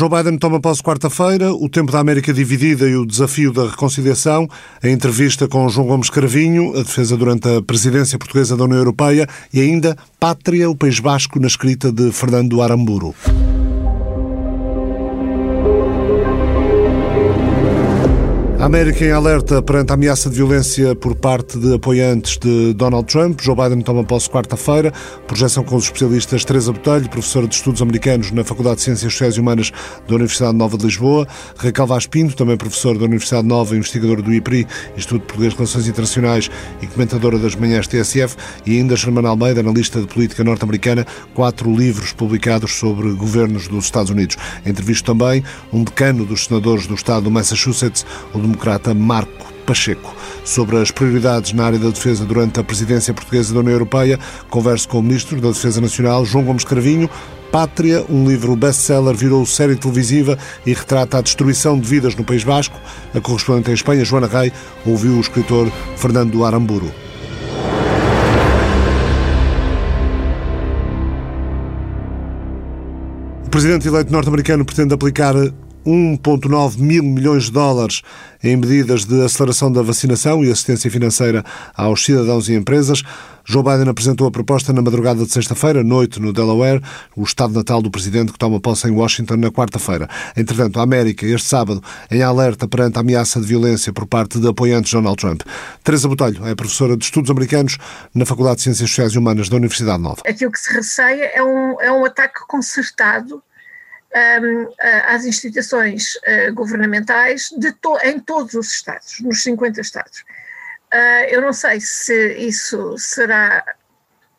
Joe Biden toma posse quarta-feira, o tempo da América dividida e o desafio da reconciliação, a entrevista com João Gomes Cravinho, a defesa durante a presidência portuguesa da União Europeia e ainda Pátria, o País Basco, na escrita de Fernando Aramburu. A América em alerta perante a ameaça de violência por parte de apoiantes de Donald Trump. Joe Biden toma posse quarta-feira. Projeção com os especialistas Teresa Botelho, professora de Estudos Americanos na Faculdade de Ciências Sociais e Humanas da Universidade Nova de Lisboa. Raquel Vaz Pinto, também professor da Universidade Nova, investigadora do IPRI, Instituto Português de Relações Internacionais e comentadora das manhãs TSF. E ainda Germana Almeida, analista de política norte-americana, quatro livros publicados sobre governos dos Estados Unidos. Entrevisto também um decano dos senadores do estado do Massachusetts, o democrata Marco Pacheco. Sobre as prioridades na área da defesa durante a presidência portuguesa da União Europeia, converso com o Ministro da Defesa Nacional, João Gomes Cravinho. Pátria, um livro best-seller, virou série televisiva e retrata a destruição de vidas no País Basco. A correspondente em Espanha, Joana Rei, ouviu o escritor Fernando Aramburu. O presidente eleito norte-americano pretende aplicar 1,9 mil milhões de dólares em medidas de aceleração da vacinação e assistência financeira aos cidadãos e empresas. Joe Biden apresentou a proposta na madrugada de sexta-feira, noite no Delaware, o estado natal do presidente que toma posse em Washington na quarta-feira. Entretanto, a América, este sábado, em alerta perante a ameaça de violência por parte de apoiantes de Donald Trump. Teresa Botelho é professora de Estudos Americanos na Faculdade de Ciências Sociais e Humanas da Universidade Nova. Aquilo que se receia é um, é um ataque concertado às instituições uh, governamentais to, em todos os Estados, nos 50 Estados. Uh, eu não sei se isso será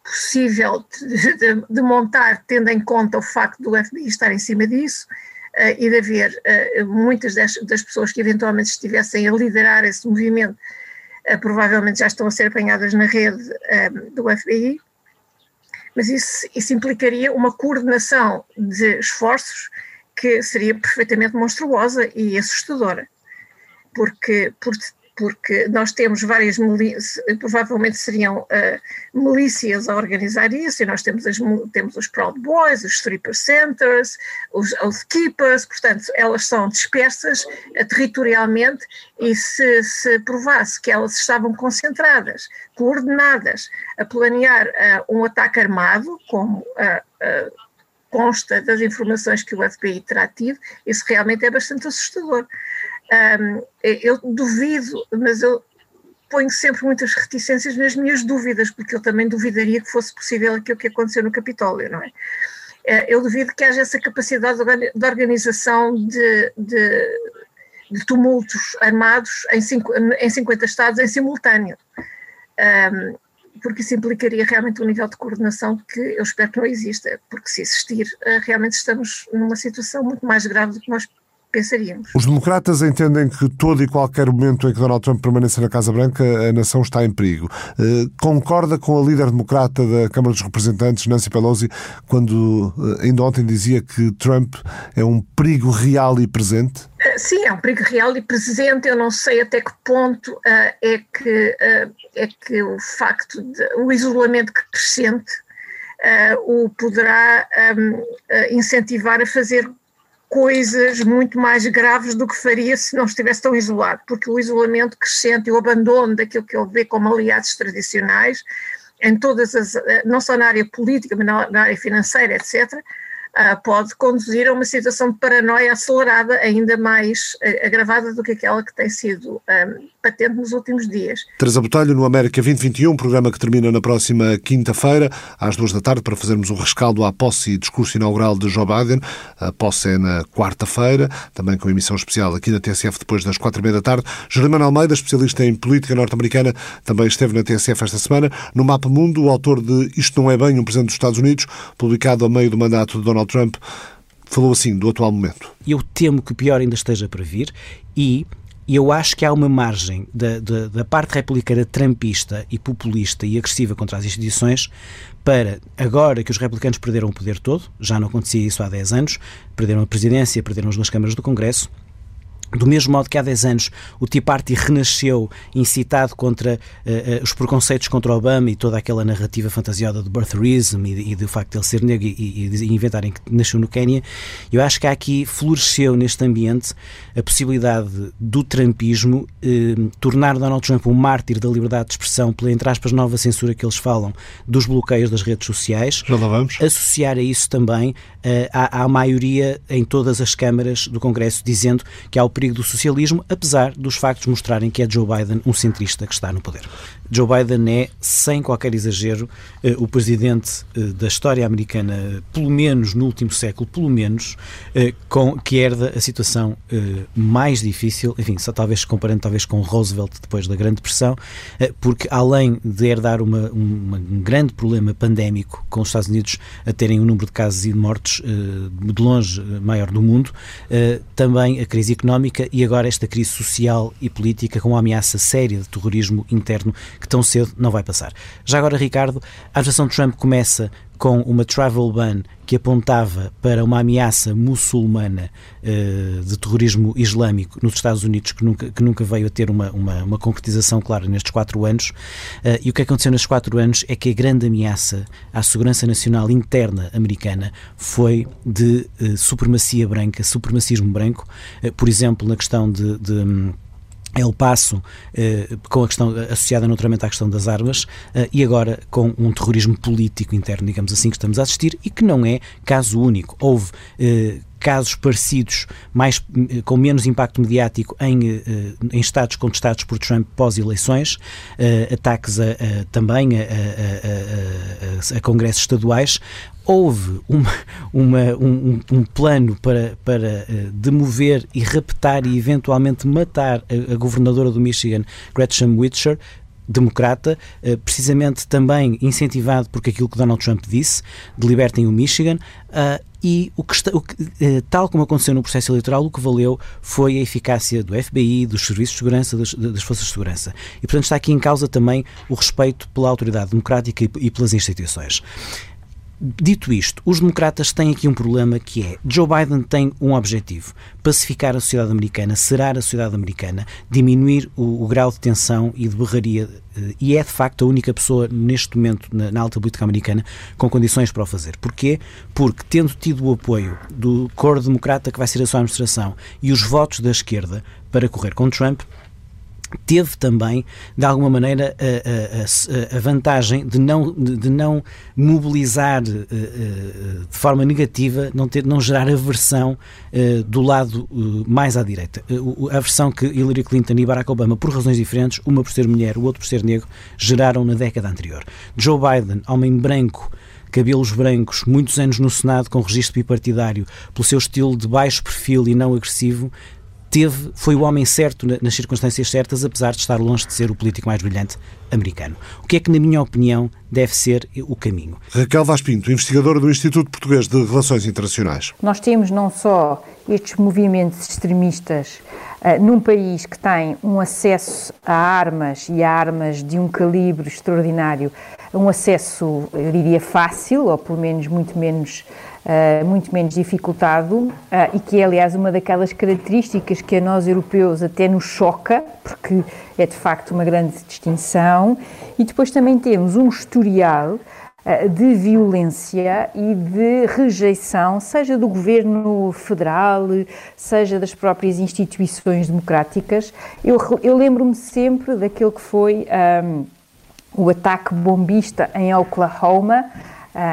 possível de, de, de, montar, tendo em conta o facto do FBI estar em cima disso uh, e de haver muitas das, das, pessoas que eventualmente estivessem a liderar esse movimento, provavelmente já estão a ser apanhadas na rede do FBI mas isso, isso implicaria uma coordenação de esforços que seria perfeitamente monstruosa e assustadora, porque, porque porque nós temos várias milícias, provavelmente seriam uh, milícias a organizar isso, e nós temos, as, temos os Proud Boys, os Stripper Centers, os Oath Keepers, portanto, elas são dispersas uh, territorialmente, e se, se provasse que elas estavam concentradas, coordenadas, a planear uh, um ataque armado, como consta das informações que o FBI terá tido, isso realmente é bastante assustador. Um, eu duvido, mas eu ponho sempre muitas reticências nas minhas dúvidas, porque eu também duvidaria que fosse possível aquilo que aconteceu no Capitólio, não é? Eh, eu duvido que haja essa capacidade de organização de, de, de tumultos armados em, cinco, em 50 estados em simultâneo, um, porque isso implicaria realmente um nível de coordenação que eu espero que não exista, porque se existir, eh, realmente estamos numa situação muito mais grave do que nós pensaríamos. Os democratas entendem que todo e qualquer momento em que Donald Trump permaneça na Casa Branca, a nação está em perigo. Eh, concorda com a líder democrata da Câmara dos Representantes, Nancy Pelosi, quando eh, ainda ontem dizia que Trump é um perigo real e presente? Eh, sim, é um perigo real e presente. Eu não sei até que ponto é, que, é que o facto de o isolamento crescente o poderá um, incentivar a fazer coisas muito mais graves do que faria se não estivesse tão isolado, porque o isolamento crescente e o abandono daquilo que ele vê como aliados tradicionais, em todas as, eh, não só na área política, mas na área financeira, etc., pode conduzir a uma situação de paranoia acelerada, ainda mais uh, agravada do que aquela que tem sido um, patente nos últimos dias. Teresa Botelho, no América 2021, programa que termina na próxima quinta-feira, às duas da tarde, para fazermos um rescaldo à posse e discurso inaugural de Joe Biden. A posse é na quarta-feira, também com emissão especial aqui na TSF depois das quatro e meia da tarde. Germano Almeida, especialista em política norte-americana, também esteve na TSF esta semana. No Mapa Mundo, o autor de Isto Não É Bem, um Presidente dos Estados Unidos, publicado a meio do mandato de Donald Donald Trump falou assim do atual momento. Eu temo que o pior ainda esteja para vir e eu acho que há uma margem da, da, da, parte republicana trumpista e populista e agressiva contra as instituições para, agora que os republicanos perderam o poder todo, já não acontecia isso há 10 anos, perderam a presidência, perderam as duas câmaras do Congresso, do mesmo modo que há 10 anos o Tea Party renasceu, incitado contra uh, uh, os preconceitos contra Obama e toda aquela narrativa fantasiosa do birtherism e, e do facto de ele ser negro e, e, e, inventarem que nasceu no Quênia, eu acho que aqui floresceu neste ambiente a possibilidade do trumpismo eh, tornar Donald Trump um mártir da liberdade de expressão pela, entre aspas, nova censura que eles falam dos bloqueios das redes sociais. Já lá vamos. Associar a isso também uh, à, à maioria em todas as câmaras do Congresso dizendo que há o perigo do socialismo, apesar dos factos mostrarem que é Joe Biden um centrista que está no poder. Joe Biden é, sem qualquer exagero, eh, o presidente eh, da história americana, pelo menos no último século, pelo menos, eh, com, que herda a situação mais difícil, enfim, só talvez comparando talvez com Roosevelt depois da Grande Depressão, porque além de herdar uma, uma, um grande problema pandémico com os Estados Unidos a terem um número de casos e de mortes de longe maior do mundo, também a crise económica e agora esta crise social e política com uma ameaça séria de terrorismo interno que tão cedo não vai passar. Já agora, Ricardo, a administração de Trump começa com uma travel ban que apontava para uma ameaça muçulmana uh, de terrorismo islâmico nos Estados Unidos que nunca, que nunca veio a ter uma, uma, uma concretização clara nestes quatro anos. Uh, e o que aconteceu nestes quatro anos é que a grande ameaça à segurança nacional interna americana foi de uh, supremacia branca, supremacismo branco, por exemplo, na questão de, de El Paso, eh, com a questão associada naturalmente à questão das armas, eh, e agora com um terrorismo político interno, digamos assim, que estamos a assistir e que não é caso único. Houve eh, casos parecidos, mais, com menos impacto mediático em, em estados contestados por Trump pós-eleições, ataques a, a, também a, a, congressos estaduais. Houve uma, uma, um, um, plano para, para demover e raptar e eventualmente matar a, governadora do Michigan, Gretchen Whitcher, democrata, precisamente também incentivado por aquilo que Donald Trump disse, de libertem o Michigan, e o que, está, o que, eh, tal como aconteceu no processo eleitoral, o que valeu foi a eficácia do FBI, dos serviços de segurança, das, das forças de segurança. E, portanto, está aqui em causa também o respeito pela autoridade democrática e, e pelas instituições. Dito isto, os democratas têm aqui um problema que é Joe Biden tem um objetivo: pacificar a sociedade americana, serar a sociedade americana, diminuir o, o grau de tensão e de berraria, eh, e é de facto a única pessoa neste momento na, na, alta política americana com condições para o fazer. Porquê? Porque, tendo tido o apoio do coro democrata que vai ser a sua administração e os votos da esquerda para correr com Trump, teve também, de alguma maneira, a, a, a vantagem de não, de não mobilizar uh, uh, de forma negativa, não, ter, não gerar aversão uh, do lado mais à direita. a aversão que Hillary Clinton e Barack Obama, por razões diferentes, uma por ser mulher, o outro por ser negro, geraram na década anterior. Joe Biden, homem branco, cabelos brancos, muitos anos no Senado com registro bipartidário, pelo seu estilo de baixo perfil e não agressivo, teve, foi o homem certo nas circunstâncias certas, apesar de estar longe de ser o político mais brilhante americano. O que é que, na minha opinião, deve ser o caminho? Raquel Vaz Pinto, investigadora do Instituto Português de Relações Internacionais. Nós temos não só estes movimentos extremistas uh, num país que tem um acesso a armas e a armas de um calibre extraordinário, um acesso, eu diria, fácil, ou pelo menos muito menos uh, muito menos dificultado uh, e que é, aliás, uma daquelas características que a nós europeus até nos choca, porque é de facto uma grande distinção. E depois também temos um historial uh, de violência e de rejeição, seja do governo federal, seja das próprias instituições democráticas. Eu, eu lembro-me sempre daquele que foi um, o ataque bombista em Oklahoma,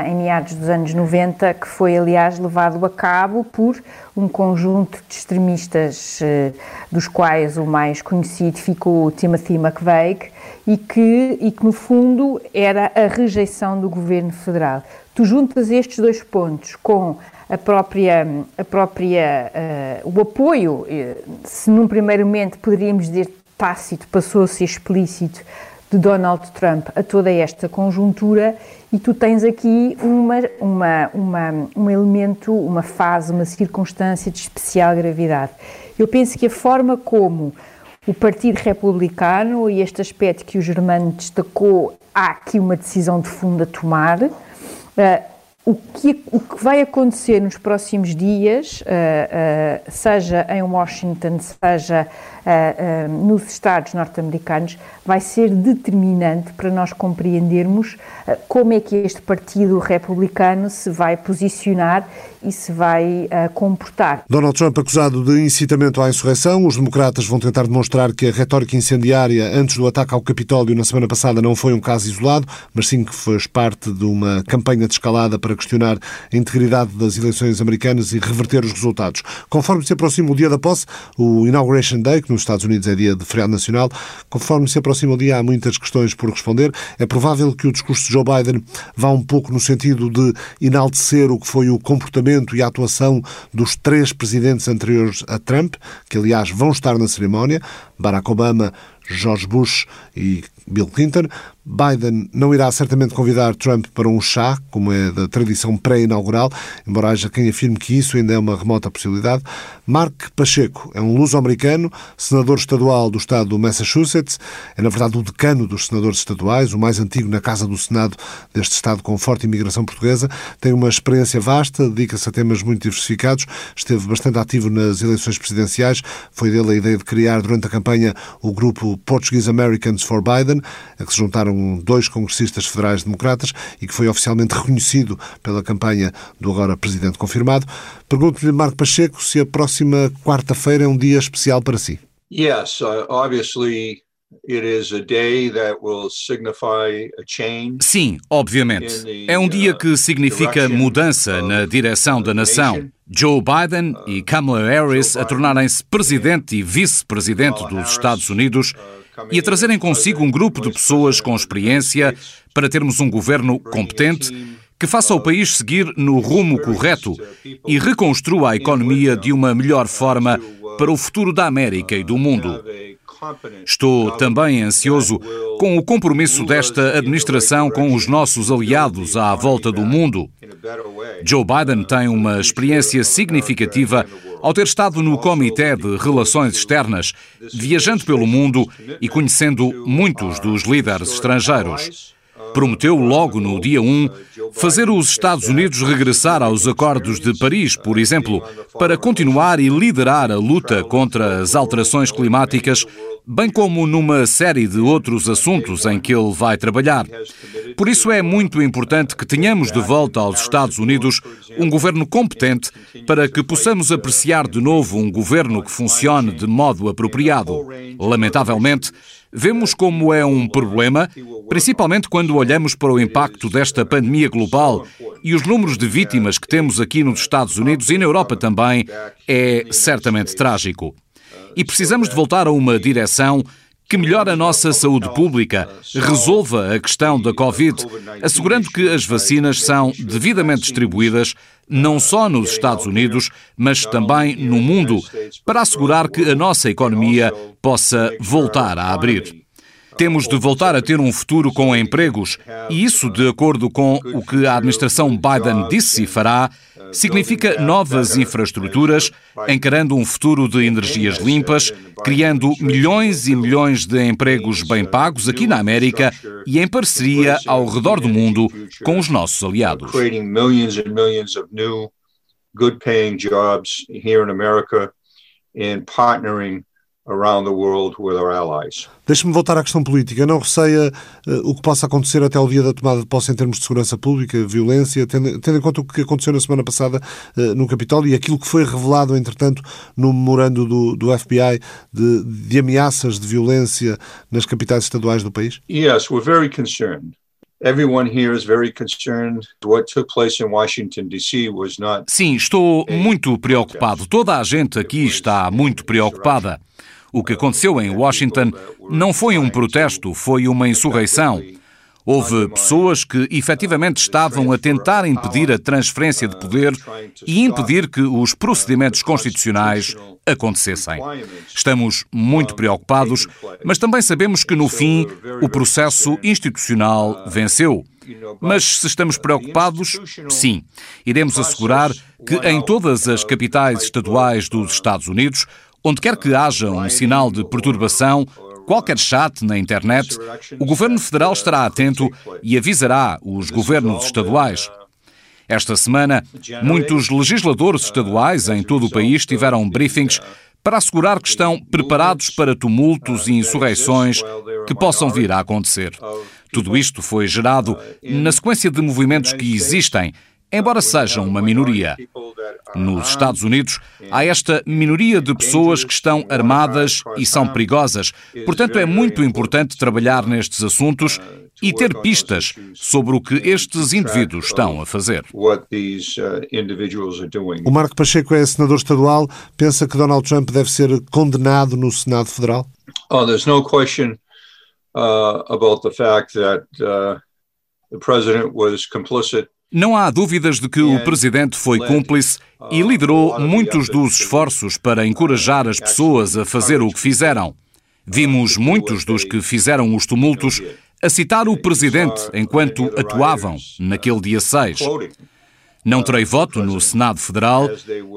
em meados dos anos 90, que foi, aliás, levado a cabo por um conjunto de extremistas, eh, dos quais o mais conhecido ficou Timothy McVeigh, e que, e que, no fundo, era a rejeição do governo federal. Tu juntas estes dois pontos com a própria, a própria uh, o apoio, eh, se num primeiro momento poderíamos dizer tácito, passou a ser explícito, de Donald Trump a toda esta conjuntura e tu tens aqui uma, uma, uma, um elemento, uma fase, uma circunstância de especial gravidade. Eu penso que a forma como o Partido Republicano, e este aspecto que o Germano destacou, há aqui uma decisão de fundo a tomar. Uh, o que, o que vai acontecer nos próximos dias, uh, uh, seja em Washington, seja uh, nos Estados norte-americanos, vai ser determinante para nós compreendermos como é que este Partido Republicano se vai posicionar e se vai comportar. Donald Trump acusado de incitamento à insurreição, os democratas vão tentar demonstrar que a retórica incendiária antes do ataque ao Capitólio na semana passada não foi um caso isolado, mas sim que fez parte de uma campanha de escalada para questionar a integridade das eleições americanas e reverter os resultados. Conforme se aproxima o dia da posse, o Inauguration Day, que nos Estados Unidos é dia de feriado nacional, conforme se aproxima o dia, há muitas questões por responder. É provável que o discurso de Joe Biden vá um pouco no sentido de enaltecer o que foi o comportamento e a atuação dos três presidentes anteriores a Trump, que aliás vão estar na cerimónia, Barack Obama, George Bush e Bill Clinton. Biden não irá certamente convidar Trump para um chá, como é da tradição pré-inaugural, embora haja quem afirme que isso ainda é uma remota possibilidade. Mark Pacheco é um luso-americano, senador estadual do estado do Massachusetts, é na verdade o decano dos senadores estaduais, o mais antigo na Casa do Senado deste estado com forte imigração portuguesa, tem uma experiência vasta, dedica-se a temas muito diversificados, esteve bastante ativo nas eleições presidenciais, foi dele a ideia de criar durante a campanha o grupo Portuguese Americans for Biden, a que se juntaram dois congressistas federais democratas e que foi oficialmente reconhecido pela campanha do agora presidente confirmado. Pergunto-lhe, Marco Pacheco, se a próxima quarta-feira é um dia especial para si. Yes, uh, obviously Sim, obviamente. É um dia que uh, significa mudança na direção da nação. Joe Biden e Kamala Harris a tornarem-se presidente e vice-presidente dos Estados Unidos e a trazerem consigo um grupo de pessoas com experiência para termos um governo competente que faça o país seguir no rumo correto e reconstrua a economia de uma melhor forma para o futuro da América e do mundo. Estou também ansioso com o compromisso desta administração com os nossos aliados à volta do mundo. Joe Biden tem uma experiência significativa ao ter estado no Comitê de Relações Externas, viajando pelo mundo e conhecendo muitos dos líderes estrangeiros. Prometeu logo no dia 1 fazer os Estados Unidos regressar aos acordos de Paris, por exemplo, para continuar e liderar a luta contra as alterações climáticas bem como numa série de outros assuntos em que ele vai trabalhar. Por isso é muito importante que tenhamos de volta aos Estados Unidos um governo competente para que possamos apreciar de novo um governo que funcione de modo apropriado. Lamentavelmente, vemos como é um problema, principalmente quando olhamos para o impacto desta pandemia global e os números de vítimas que temos aqui nos Estados Unidos e na Europa também, é certamente trágico. E precisamos de voltar a uma direção que melhore a nossa saúde pública, resolva a questão da Covid, assegurando que as vacinas são devidamente distribuídas não só nos Estados Unidos, mas também no mundo, para assegurar que a nossa economia possa voltar a abrir. Temos de voltar a ter um futuro com empregos, e isso, de acordo com o que a administração Biden disse e fará, significa novas infraestruturas, encarando um futuro de energias limpas, criando milhões e milhões de empregos bem pagos aqui na América e em parceria ao redor do mundo com os nossos aliados. good paying jobs here in America and partnering around the world with our allies. Deixe-me voltar à questão política. Não receia uh, o que possa acontecer até o dia da tomada de posse em termos de segurança pública, violência, tendo, tendo em conta o que aconteceu na semana passada uh, no Capitólio e aquilo que foi revelado, entretanto, no memorando do, do FBI de, de ameaças de violência nas capitais estaduais do país? Yes, we're very concerned. Sim, estou muito preocupado. Toda a gente aqui está muito preocupada. O que aconteceu em Washington não foi um protesto, foi uma insurreição. Houve pessoas que efetivamente estavam a tentar impedir a transferência de poder e impedir que os procedimentos constitucionais acontecessem. Estamos muito preocupados, mas também sabemos que, no fim, o processo institucional venceu. Mas se estamos preocupados, sim, iremos assegurar que em todas as capitais estaduais dos Estados Unidos Onde quer que haja um sinal de perturbação, qualquer chat na internet, o governo federal estará atento e avisará os governos estaduais. Esta semana, muitos legisladores estaduais em todo o país tiveram briefings para assegurar que estão preparados para tumultos e insurreições que possam vir a acontecer. Tudo isto foi gerado na sequência de movimentos que existem, embora sejam uma minoria. Nos Estados Unidos, há esta minoria de pessoas que estão armadas e são perigosas. Portanto, é muito importante trabalhar nestes assuntos e ter pistas sobre o que estes indivíduos estão a fazer. O Marco Pacheco é senador estadual. Pensa que Donald Trump deve ser condenado no Senado Federal? Oh, there's no question uh, about the fact that uh, the president was complicit não há dúvidas de que o presidente foi cúmplice e liderou muitos dos esforços para encorajar as pessoas a fazer o que fizeram. Vimos muitos dos que fizeram os tumultos a citar o presidente enquanto atuavam naquele dia 6. Não terei voto no Senado Federal,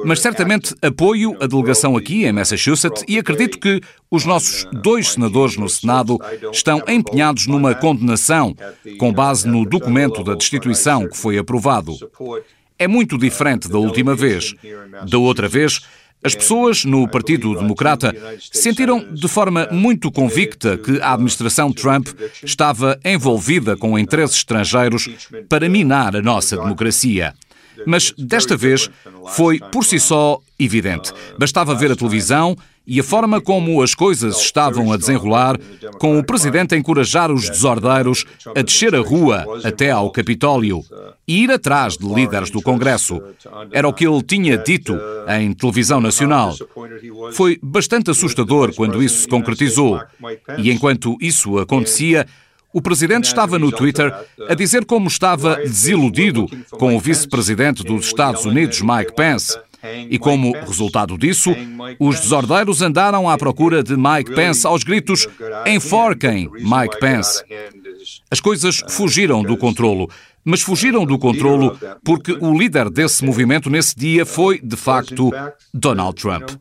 mas certamente apoio a delegação aqui em Massachusetts e acredito que os nossos dois senadores no Senado estão empenhados numa condenação com base no documento da destituição que foi aprovado. É muito diferente da última vez. Da outra vez, as pessoas no Partido Democrata sentiram de forma muito convicta que a administração Trump estava envolvida com interesses estrangeiros para minar a nossa democracia. Mas desta vez foi por si só evidente. Bastava ver a televisão e a forma como as coisas estavam a desenrolar, com o presidente a encorajar os desordeiros a descer a rua até ao Capitólio e ir atrás de líderes do Congresso. Era o que ele tinha dito em televisão nacional. Foi bastante assustador quando isso se concretizou. E enquanto isso acontecia, o presidente estava no Twitter a dizer como estava desiludido com o vice-presidente dos Estados Unidos, Mike Pence. E como resultado disso, os desordeiros andaram à procura de Mike Pence aos gritos: enforquem Mike Pence. As coisas fugiram do controlo, mas fugiram do controlo porque o líder desse movimento nesse dia foi, de facto, Donald Trump.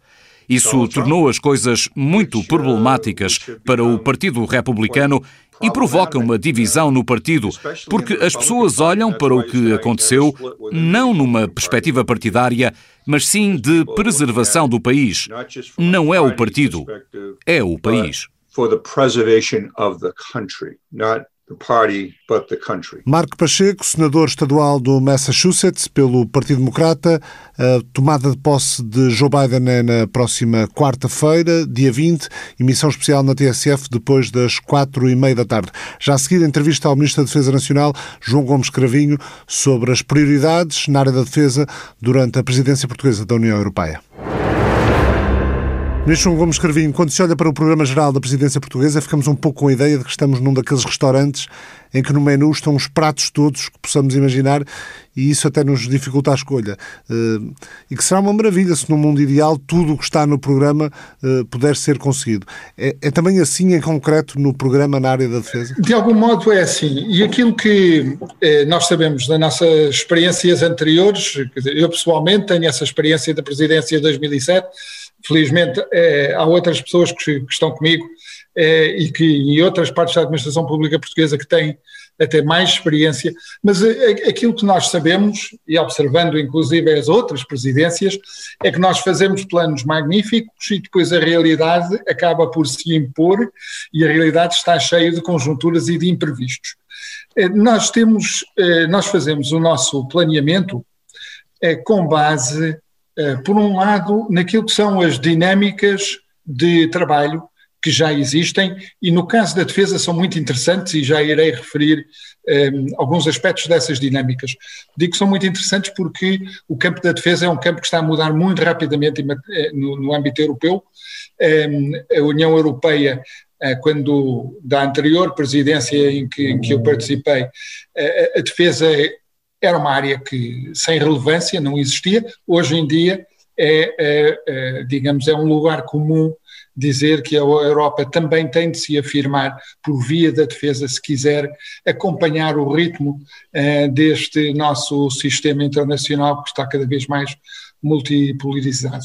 Isso tornou as coisas muito problemáticas para o Partido Republicano e provoca uma divisão no partido, porque as pessoas olham para o que aconteceu não numa perspectiva partidária, mas sim de preservação do país. Não é o partido, é o país. For the preservation of the country, not Marco Pacheco, senador estadual do Massachusetts pelo Partido Democrata, a tomada de posse de Joe Biden é na próxima quarta-feira, dia 20, emissão especial na TSF depois das quatro e meia da tarde. Já a seguir, entrevista ao Ministro da Defesa Nacional, João Gomes Cravinho, sobre as prioridades na área da defesa durante a presidência portuguesa da União Europeia. Ministro Gomes Carvinho, quando se olha para o Programa Geral da Presidência Portuguesa, ficamos um pouco com a ideia de que estamos num daqueles restaurantes em que no menu estão os pratos todos que possamos imaginar e isso até nos dificulta a escolha. Eh, e que será uma maravilha se no mundo ideal tudo o que está no programa eh, puder ser conseguido. É, é também assim em concreto no programa na área da defesa? De algum modo é assim. E aquilo que eh, nós sabemos das nossas experiências anteriores, eu pessoalmente tenho essa experiência da presidência de 2007, Felizmente é, há outras pessoas que, que estão comigo é, e que em outras partes da administração pública portuguesa que têm até mais experiência, mas aquilo que nós sabemos, e observando inclusive as outras presidências, é que nós fazemos planos magníficos e depois a realidade acaba por se impor e a realidade está cheia de conjunturas e de imprevistos. Nós temos, nós fazemos o nosso planeamento com base eh, por um lado, naquilo que são as dinâmicas de trabalho que já existem e no caso da defesa são muito interessantes e já irei referir um, eh, alguns aspectos dessas dinâmicas. Digo que são muito interessantes porque o campo da defesa é um campo que está a mudar muito rapidamente eh, no, no âmbito europeu. Um, a União Europeia quando da anterior presidência em que, em que eu participei, a, a defesa era uma área que sem relevância não existia. Hoje em dia é, é, é, digamos, é um lugar comum dizer que a Europa também tem de se afirmar por via da defesa, se quiser acompanhar o ritmo é, deste nosso sistema internacional que está cada vez mais multipolarizado.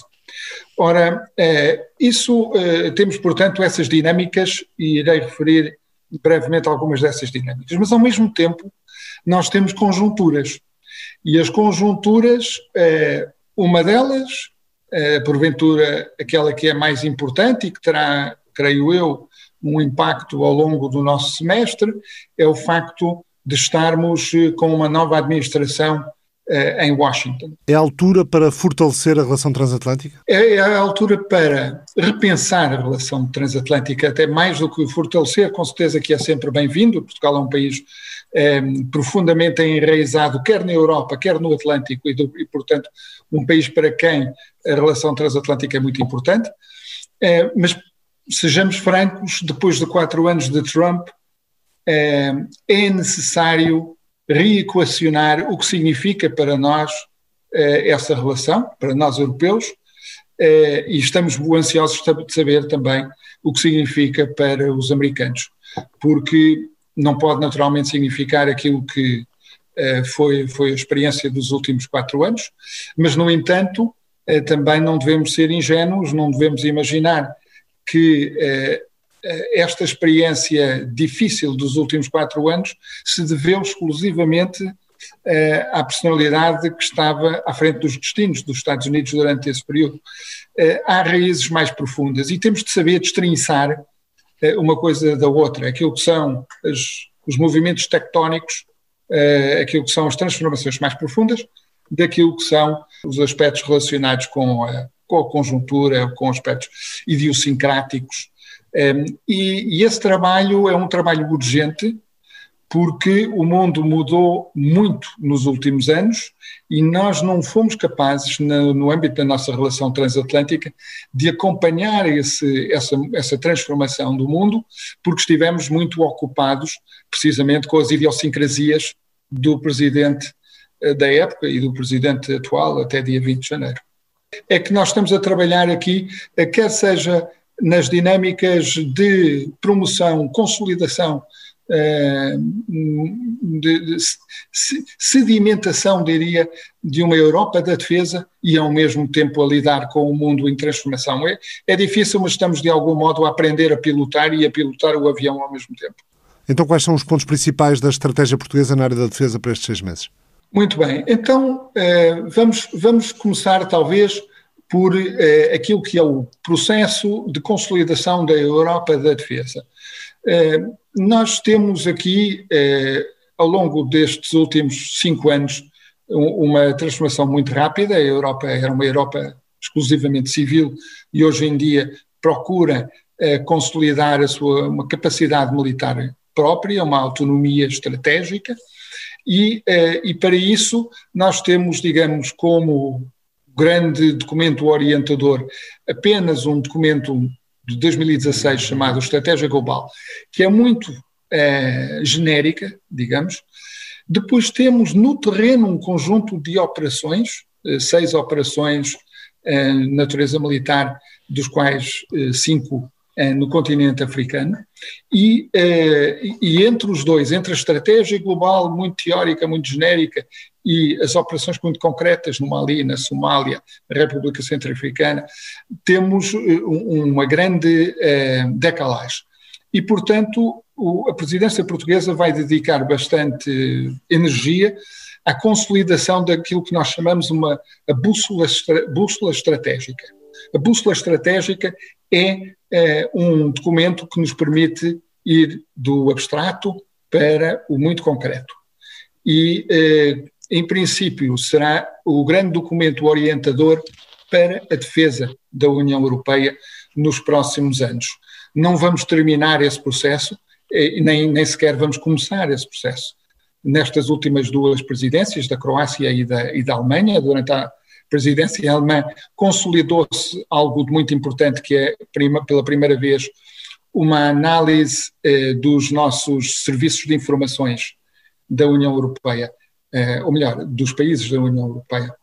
Ora, é, isso é, temos, portanto, essas dinâmicas e irei referir brevemente algumas dessas dinâmicas, mas ao mesmo tempo nós temos conjunturas. E as conjunturas, uma delas, porventura aquela que é mais importante e que terá, creio eu, um impacto ao longo do nosso semestre, é o facto de estarmos com uma nova administração em Washington. É a altura para fortalecer a relação transatlântica? É, é a altura para repensar a relação transatlântica, até mais do que fortalecer, com certeza que é sempre bem-vindo. Portugal é um país é, profundamente enraizado, quer na Europa, quer no Atlântico, e, do, e, portanto, um país para quem a relação transatlântica é muito importante. É, mas, sejamos francos, depois de quatro anos de Trump, é, é necessário reequacionar o que significa para nós eh, essa relação, para nós europeus, eh, e estamos ansiosos de saber também o que significa para os americanos, porque não pode naturalmente significar aquilo que eh, foi, foi a experiência dos últimos quatro anos, mas, no entanto, também não devemos ser ingênuos, não devemos imaginar que eh, esta experiência difícil dos últimos quatro anos se deveu exclusivamente à personalidade que estava à frente dos destinos dos Estados Unidos durante esse período. Há raízes mais profundas e temos de saber destrinçar uma coisa da outra, aquilo que são as, os movimentos tectónicos, aquilo que são as transformações mais profundas, daquilo que são os aspectos relacionados com a, com a conjuntura, com aspectos idiosincráticos. Um, e, e esse trabalho é um trabalho urgente, porque o mundo mudou muito nos últimos anos e nós não fomos capazes, no, no âmbito da nossa relação transatlântica, de acompanhar esse, essa, essa transformação do mundo, porque estivemos muito ocupados precisamente com as idiosincrasias do presidente eh, da época e do presidente atual até dia 20 de janeiro. É que nós estamos a trabalhar aqui, eh, quer seja nas dinâmicas de promoção, consolidação, eh, de, sedimentação, diria, de uma Europa da defesa e ao mesmo tempo a lidar com o mundo em transformação. É, é difícil, mas estamos de algum modo a aprender a pilotar e a pilotar o avião ao mesmo tempo. Então, quais são os pontos principais da estratégia portuguesa na área da defesa para estes seis meses? Muito bem. Então, eh, vamos, vamos começar, talvez, por eh, aquilo que é o processo de consolidação da Europa da defesa. Nós temos aqui, eh, ao longo destes últimos cinco anos, uma transformação muito rápida. A Europa era uma Europa exclusivamente civil e hoje em dia procura eh, consolidar a sua uma capacidade militar própria, uma autonomia estratégica. E, eh, e para isso nós temos, digamos, como grande documento orientador, apenas um documento de 2016 chamado Estratégia Global, que é muito é, genérica, digamos. Depois temos no terreno um conjunto de operações, eh, seis operações eh, natureza militar, dos quais cinco no continente africano, e, e, entre os dois, entre a estratégia global muito teórica, muito genérica, e as operações muito concretas no Mali, na Somália, na República Centro-Africana, temos eh, uma grande decalagem. E, portanto, a presidência portuguesa vai dedicar bastante energia à consolidação daquilo que nós chamamos uma a bússola, bússola estratégica. A bússola estratégica é, um documento que nos permite ir do abstrato para o muito concreto. E, é, em princípio, será o grande documento orientador para a defesa da União Europeia nos próximos anos. Não vamos terminar esse processo, é, nem, nem sequer vamos começar esse processo. Nestas últimas duas presidências, da Croácia e da, e da Alemanha, durante a presidência alemã, consolidou-se algo de muito importante, que é, prima, pela primeira vez, uma análise eh, dos nossos serviços de informações da União Europeia, eh, ou melhor, dos países da União Europeia.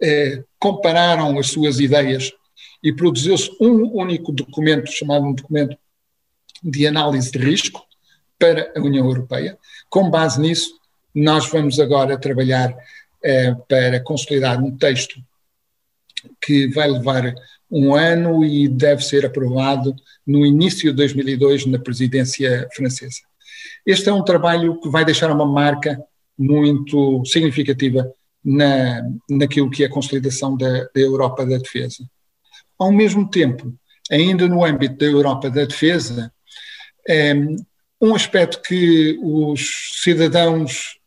Eh, compararam as suas ideias e produziu-se um único documento, chamado um documento de análise de risco para a União Europeia. Com base nisso, nós vamos agora trabalhar é, para consolidar um texto que vai levar um ano e deve ser aprovado no início de 2002 na presidência francesa. Este é um trabalho que vai deixar uma marca muito significativa na, naquilo que é a consolidação da, da Europa da defesa. Ao mesmo tempo, ainda no âmbito da Europa da defesa, é, um aspecto que os cidadãos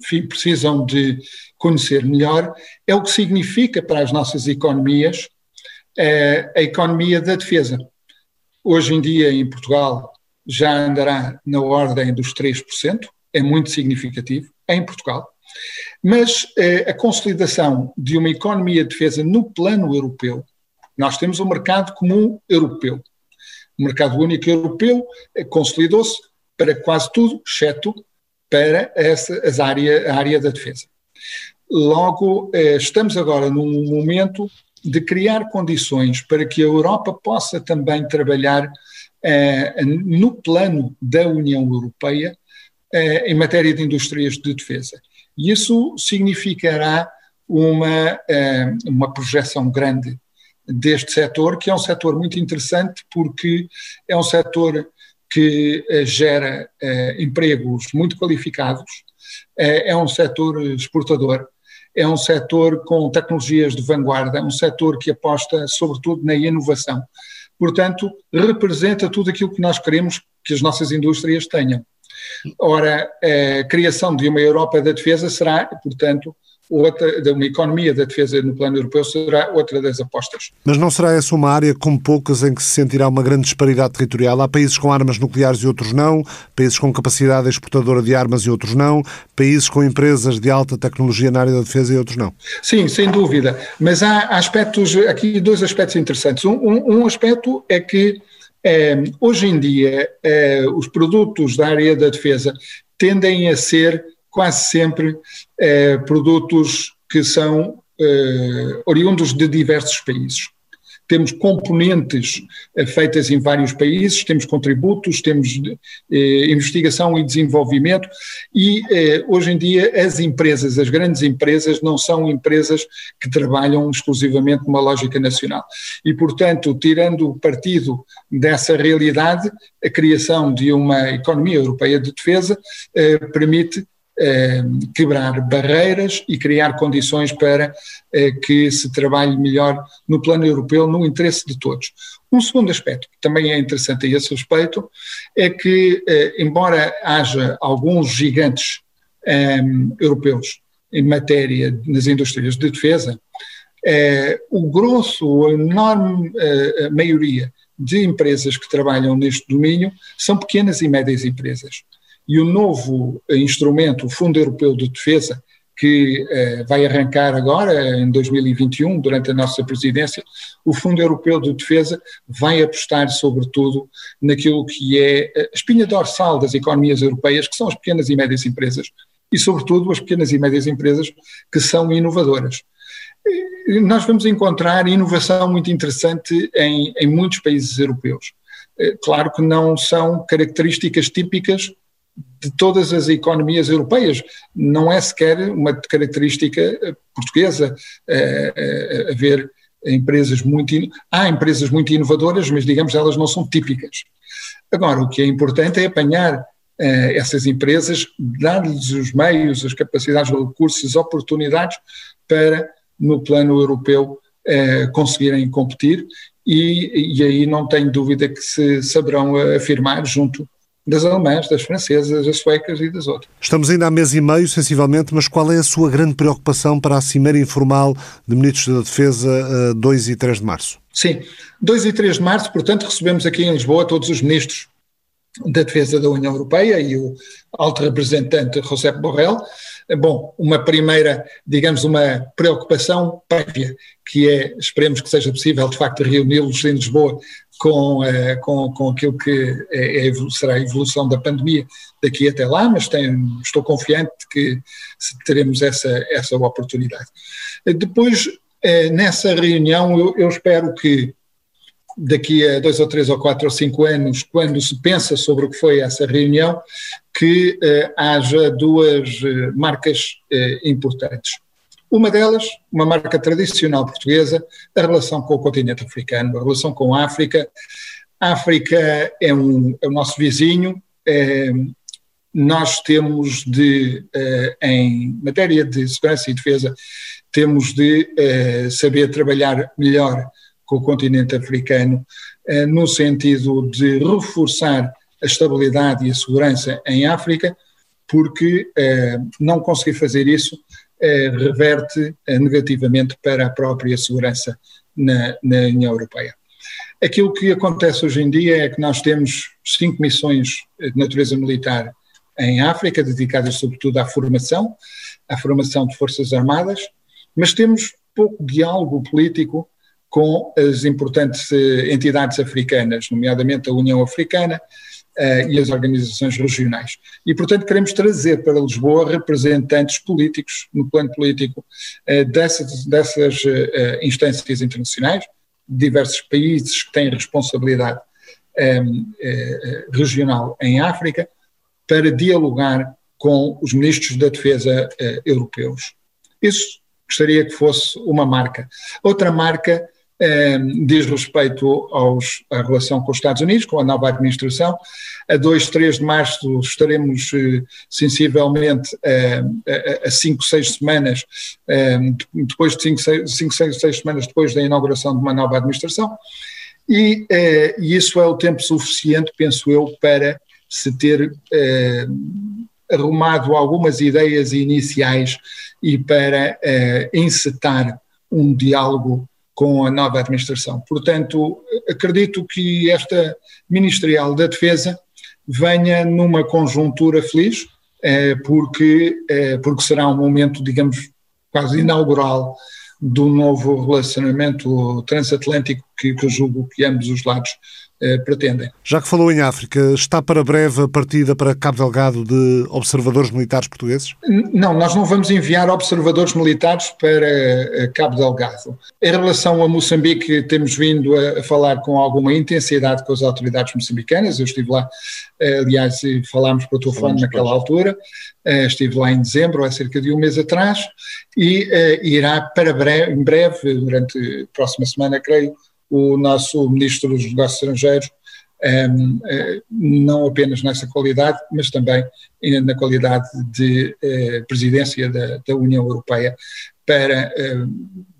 enfim, precisam de conhecer melhor é o que significa para as nossas economias é, a economia da defesa. Hoje em dia, em Portugal, já andará na ordem dos 3%, é muito significativo, em Portugal. Mas eh, a consolidação de uma economia de defesa no plano europeu, nós temos um mercado comum europeu. O mercado único europeu eh, consolidou-se para quase tudo, exceto para essa, as área, a área da defesa. Logo, eh, estamos agora num momento de criar condições para que a Europa possa também trabalhar eh, no plano da União Europeia em matéria de indústrias de defesa. E isso significará uma, eh, uma projeção grande deste setor, que é um setor muito interessante porque é um setor que eh, gera eh, empregos muito qualificados, eh, é um setor exportador, é um setor com tecnologias de vanguarda, um setor que aposta sobretudo na inovação. Portanto, representa tudo aquilo que nós queremos que as nossas indústrias tenham. Ora, a criação de uma Europa da defesa será, portanto, outra, de uma economia da defesa no plano europeu será outra das apostas. Mas não será essa uma área como poucas em que se sentirá uma grande disparidade territorial? Há países com armas nucleares e outros não, países com capacidade exportadora de armas e outros não, países com empresas de alta tecnologia na área da defesa e outros não. Sim, sem dúvida. Mas há aspectos, aqui dois aspectos interessantes. Um, um, um aspecto é que hoje em dia eh, os produtos da área da defesa tendem a ser quase sempre eh, produtos que são eh, oriundos de diversos países. Temos componentes eh, feitas em vários países, temos contributos, temos eh, investigação e desenvolvimento, e eh, hoje em dia as empresas, as grandes empresas, não são empresas que trabalham exclusivamente numa lógica nacional. E, portanto, tirando partido dessa realidade, a criação de uma economia europeia de defesa eh, permite quebrar barreiras e criar condições para eh, que se trabalhe melhor no plano europeu, no interesse de todos. Um segundo aspecto, que também é interessante a esse respeito, é que, eh, embora haja alguns gigantes europeus em matéria nas indústrias de defesa, o grosso, a enorme maioria de empresas que trabalham neste domínio são pequenas e médias empresas e o novo instrumento, o Fundo Europeu de Defesa, que eh, vai arrancar agora, em 2021, durante a nossa presidência, o Fundo Europeu de Defesa vai apostar, sobretudo, naquilo que é a espinha dorsal das economias europeias, que são as pequenas e médias empresas, e, sobretudo, as pequenas e médias empresas que são inovadoras. E nós vamos encontrar inovação muito interessante em, em muitos países europeus. Eh, claro que não são características típicas de todas as economias europeias. Não é sequer uma característica eh, portuguesa é, é, haver empresas muito. Há empresas muito inovadoras, mas digamos elas não são típicas. Agora, o que é importante é apanhar essas empresas, dar-lhes os meios, as capacidades, os recursos, as oportunidades para, no plano europeu, conseguirem competir e, e, aí não tenho dúvida que se saberão afirmar junto das alemãs, das francesas, das suecas e das outras. Estamos ainda há mês e meio, sensivelmente, mas qual é a sua grande preocupação para a Cimeira Informal de Ministros da Defesa 2 eh, e 3 de março? Sim, 2 e 3 de março, portanto, recebemos aqui em Lisboa todos os ministros da Defesa da União Europeia e o alto representante José Borrell. Bom, uma primeira, digamos, uma preocupação prévia, que é, esperemos que seja possível, de facto, reuni-los em Lisboa com, uh, com, com aquilo que é, é, será a evolução da pandemia daqui até lá, mas tenho, estou confiante que teremos essa, essa oportunidade. Depois, uh, nessa reunião, eu, eu espero que daqui a dois ou três ou quatro ou cinco anos, quando se pensa sobre o que foi essa reunião, que uh, haja duas uh, marcas uh, importantes. Uma delas, uma marca tradicional portuguesa, a relação com o continente africano, a relação com a África. A África é, um, é o nosso vizinho, é, nós temos de, em matéria de segurança e defesa, temos de saber trabalhar melhor com o continente africano, no sentido de reforçar a estabilidade e a segurança em África, porque não conseguir fazer isso reverte negativamente para a própria segurança na, na União Europeia. Aquilo que acontece hoje em dia é que nós temos cinco missões de natureza militar em África, dedicadas sobretudo à formação, à formação de forças armadas, mas temos pouco diálogo político com as importantes eh, entidades africanas, nomeadamente a União Africana uh, e as organizações regionais. E, portanto, queremos trazer para Lisboa representantes políticos, no plano político, uh, dessas, dessas instâncias internacionais, diversos países que têm responsabilidade um, eh, regional em África, para dialogar com os ministros da Defesa europeus. Isso gostaria que fosse uma marca. Outra marca um, diz respeito aos, à relação com os Estados Unidos, com a nova administração. A 2, 3 de março estaremos uh, sensivelmente uh, a 5, 6 semanas, depois de 5, 6, 6 semanas depois da inauguração de uma nova administração, e, uh, e isso é o tempo suficiente, penso eu, para se ter arrumado algumas ideias iniciais e para encetar um diálogo com a nova administração. Portanto, acredito que esta Ministerial da Defesa venha numa conjuntura feliz, eh, porque, eh, porque será um momento, digamos, quase inaugural do novo relacionamento transatlântico que, que julgo que ambos os lados pretendem. Já que falou em África, está para breve a partida para Cabo Delgado de observadores militares portugueses? Não, nós não vamos enviar observadores militares para eh, Cabo Delgado. Em relação a Moçambique, temos vindo a, falar com alguma intensidade com as autoridades moçambicanas. Eu estive lá, eh, aliás, falámos por telefone naquela altura. Estive lá em dezembro, há cerca de um mês atrás, e irá para breve, em breve, durante a próxima semana, creio, o nosso Ministro dos Negócios Estrangeiros, um, ehm, eh, não apenas nessa qualidade, mas também na qualidade de uh, presidência da, da, União Europeia, para uh,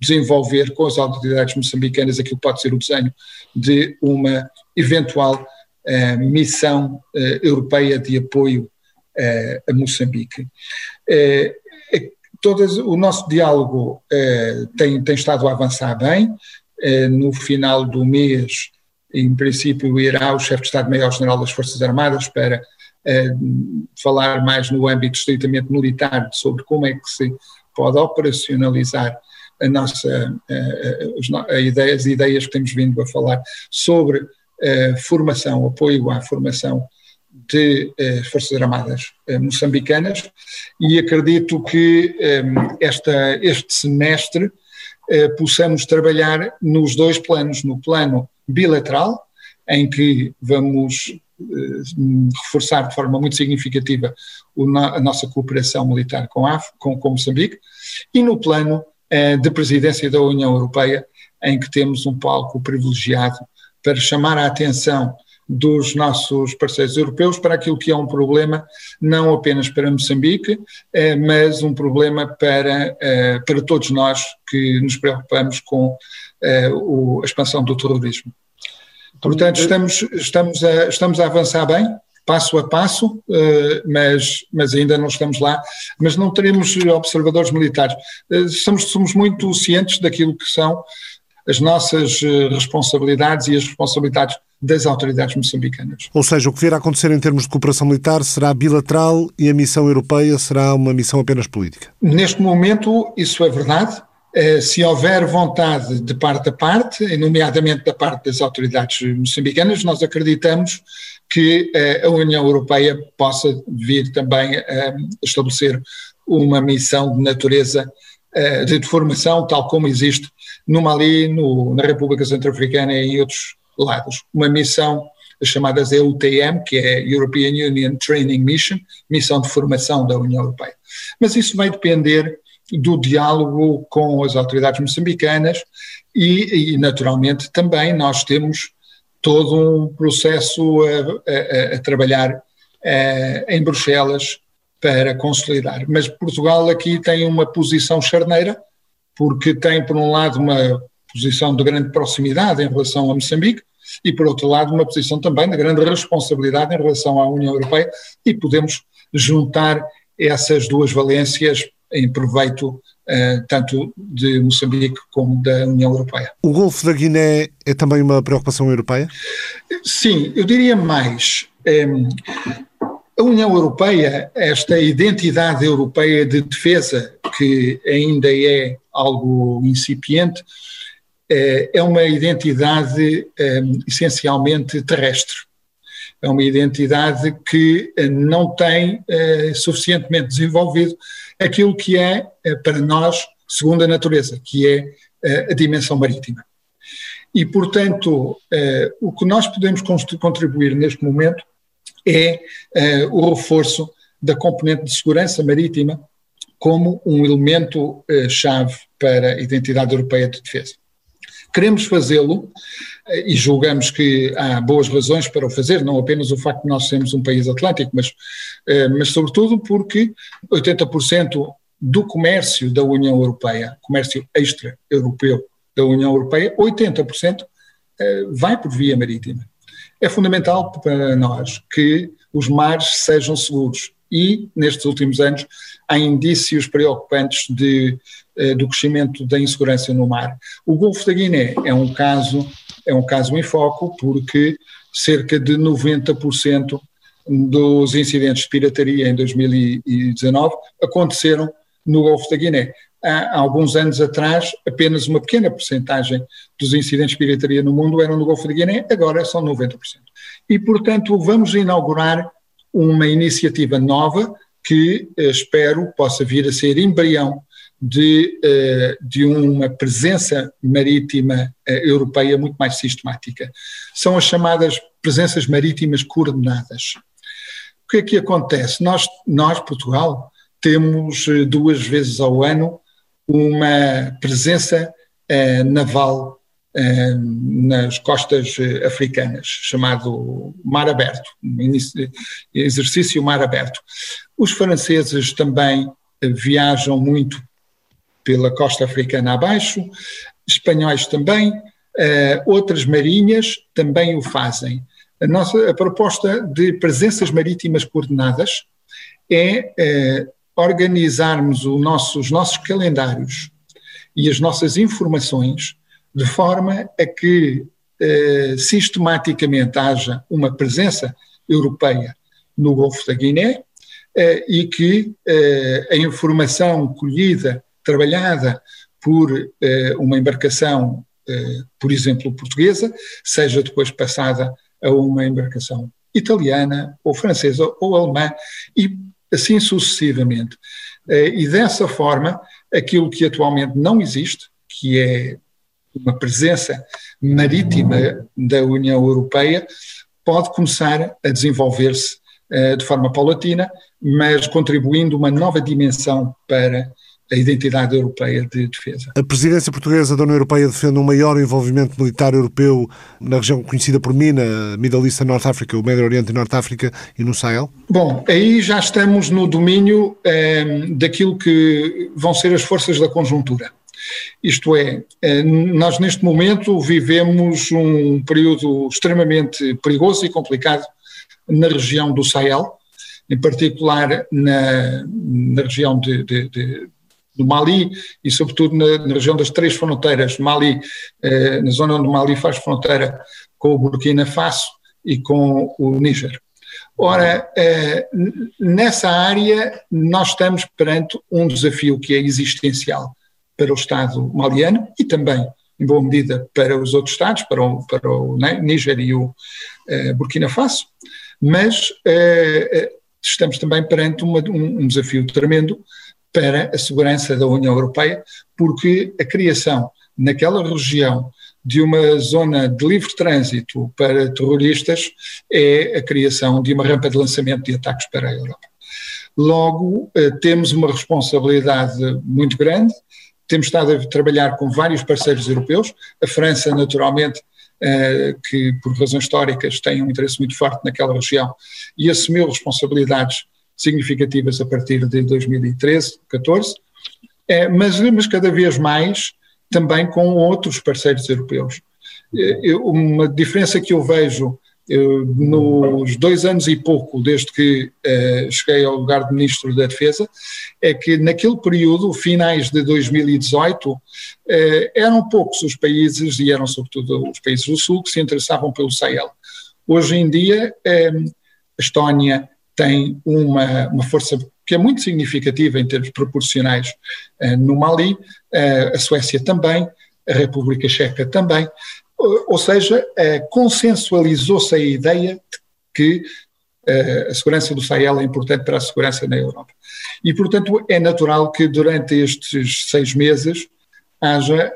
desenvolver com as autoridades moçambicanas aquilo que pode ser o desenho de uma eventual uh, missão europeia de apoio a Moçambique. Todas, o nosso diálogo tem, tem estado a avançar bem, eh, no final do mês, em princípio, irá o chefe de Estado-Maior-General das Forças Armadas para eh, falar mais no âmbito estritamente militar sobre como é que se pode operacionalizar a nossa a, a, as ideias que temos vindo a falar sobre a formação, apoio à formação de Forças Armadas moçambicanas. E acredito que esta, este semestre eh, possamos trabalhar nos dois planos, no plano bilateral, em que vamos eh, reforçar de forma muito significativa a nossa cooperação militar com, a, com, com Moçambique, e no plano eh, de presidência da União Europeia, em que temos um palco privilegiado para chamar a atenção dos nossos parceiros europeus para aquilo que é um problema não apenas para Moçambique, eh, mas um problema para, eh, para todos nós que nos preocupamos com eh, a expansão do terrorismo. Portanto, estamos, estamos, a, estamos a avançar bem, passo a passo, mas, mas ainda não estamos lá. Mas não teremos observadores militares. Somos, somos muito cientes daquilo que são as nossas responsabilidades e as responsabilidades das autoridades moçambicanas. Ou seja, o que virá a acontecer em termos de cooperação militar será bilateral e a missão europeia será uma missão apenas política? Neste momento, isso é verdade. Eh, se houver vontade de parte a parte, nomeadamente da parte das autoridades moçambicanas, nós acreditamos que eh, a União Europeia possa vir também a estabelecer uma missão de natureza eh, de formação, tal como existe no Mali, no, na República Centro-Africana e em outros lados. Uma missão chamadas EUTM, que é European Union Training Mission, missão de formação da União Europeia. Mas isso vai depender do diálogo com as autoridades moçambicanas e, e naturalmente, também nós temos todo um processo a, a, a trabalhar em Bruxelas para consolidar. Mas Portugal aqui tem uma posição charneira, porque tem, por um lado, uma posição de grande proximidade em relação a Moçambique e, por outro lado, uma posição também de grande responsabilidade em relação à União Europeia e podemos juntar essas duas valências em proveito uh, tanto de Moçambique como da União Europeia. O Golfo da Guiné é também uma preocupação europeia? Sim, eu diria mais. Um, a União Europeia, esta identidade europeia de defesa, que ainda é algo incipiente, eh, é uma identidade um, essencialmente terrestre é uma identidade que eh, não tem eh, suficientemente desenvolvido aquilo que é, eh, para nós, segunda natureza, que é a dimensão marítima. E, portanto, o que nós podemos contribuir neste momento é o reforço da componente de segurança marítima como um elemento chave para a identidade europeia de defesa. Queremos fazê-lo eh, e julgamos que há boas razões para o fazer, não apenas o facto de nós sermos um país atlântico, mas, eh, mas sobretudo porque 80% do comércio da União Europeia, comércio extra-europeu da União Europeia, 80% eh, vai por via marítima. É fundamental para nós que os mares sejam seguros e, nestes últimos anos, há indícios preocupantes de eh, do crescimento da insegurança no mar. O Golfo da Guiné é um caso, é um caso em foco porque cerca de 90% dos incidentes de pirataria em 2019 aconteceram no Golfo da Guiné. Há alguns anos atrás, apenas uma pequena porcentagem dos incidentes de pirataria no mundo eram no Golfo da Guiné, agora são 90%. E, portanto, vamos inaugurar uma iniciativa nova que eh, espero possa vir a ser embrião de, eh, de uma presença marítima eh, europeia muito mais sistemática. São as chamadas presenças marítimas coordenadas. O que é que acontece? Nós, nós Portugal, temos duas vezes ao ano uma presença naval nas costas africanas, chamado Mar Aberto, exercício Mar Aberto. Os franceses também viajam muito pela costa africana abaixo, espanhóis também, outras marinhas também o fazem. A nossa a proposta de presenças marítimas coordenadas é organizarmos nosso, os nossos calendários e as nossas informações de forma a que uh, sistematicamente haja uma presença europeia no Golfo da Guiné e que a informação colhida trabalhada por eh, uma embarcação, eh, por exemplo, portuguesa, seja depois passada a uma embarcação italiana, ou francesa, ou alemã, e assim sucessivamente. Eh, e dessa forma, aquilo que atualmente não existe, que é uma presença marítima da União Europeia, pode começar a desenvolver-se de forma paulatina, mas contribuindo uma nova dimensão para a identidade europeia de defesa. A presidência portuguesa da União Europeia defende um maior envolvimento militar europeu na região conhecida por mim, na Middle East e North Africa, o Médio Oriente e Norte África e no Sahel? Bom, aí já estamos no domínio eh, daquilo que vão ser as forças da conjuntura. Isto é, eh, nós neste momento vivemos um período extremamente perigoso e complicado na região do Sahel, em particular na, na região de, de, de, do Mali e, sobretudo, na, na região das três fronteiras, Mali, eh, na zona onde o Mali faz fronteira com o Burkina Faso e com o Níger. Ora, eh, nessa área nós estamos perante um desafio que é existencial para o Estado maliano e também, em boa medida, para os outros Estados, para o, para o Níger e o eh, Burkina Faso, mas eh, eh, estamos também perante uma, um, um desafio tremendo para a segurança da União Europeia, porque a criação naquela região de uma zona de livre trânsito para terroristas é a criação de uma rampa de lançamento de ataques para a Europa. Logo, temos uma responsabilidade muito grande, temos estado a trabalhar com vários parceiros europeus, a França, naturalmente, que por razões históricas têm um interesse muito forte naquela região e assumiu responsabilidades significativas a partir de 2013, 14, mas, mas cada vez mais também com outros parceiros europeus. Uma diferença que eu vejo eu, nos dois anos e pouco desde que uh, cheguei ao lugar de Ministro da Defesa, é que naquele período, finais de 2018, uh, eh, eram poucos os países, e eram sobretudo os países do Sul, que se interessavam pelo Sahel. Hoje em dia, uh, a Estónia tem uma, uma força que é muito significativa em termos proporcionais no Mali, a Suécia também, a República Checa também, ou seja, eh, consensualizou-se a ideia de que eh, a segurança do Sahel é importante para a segurança na Europa. E, portanto, é natural que durante estes seis meses haja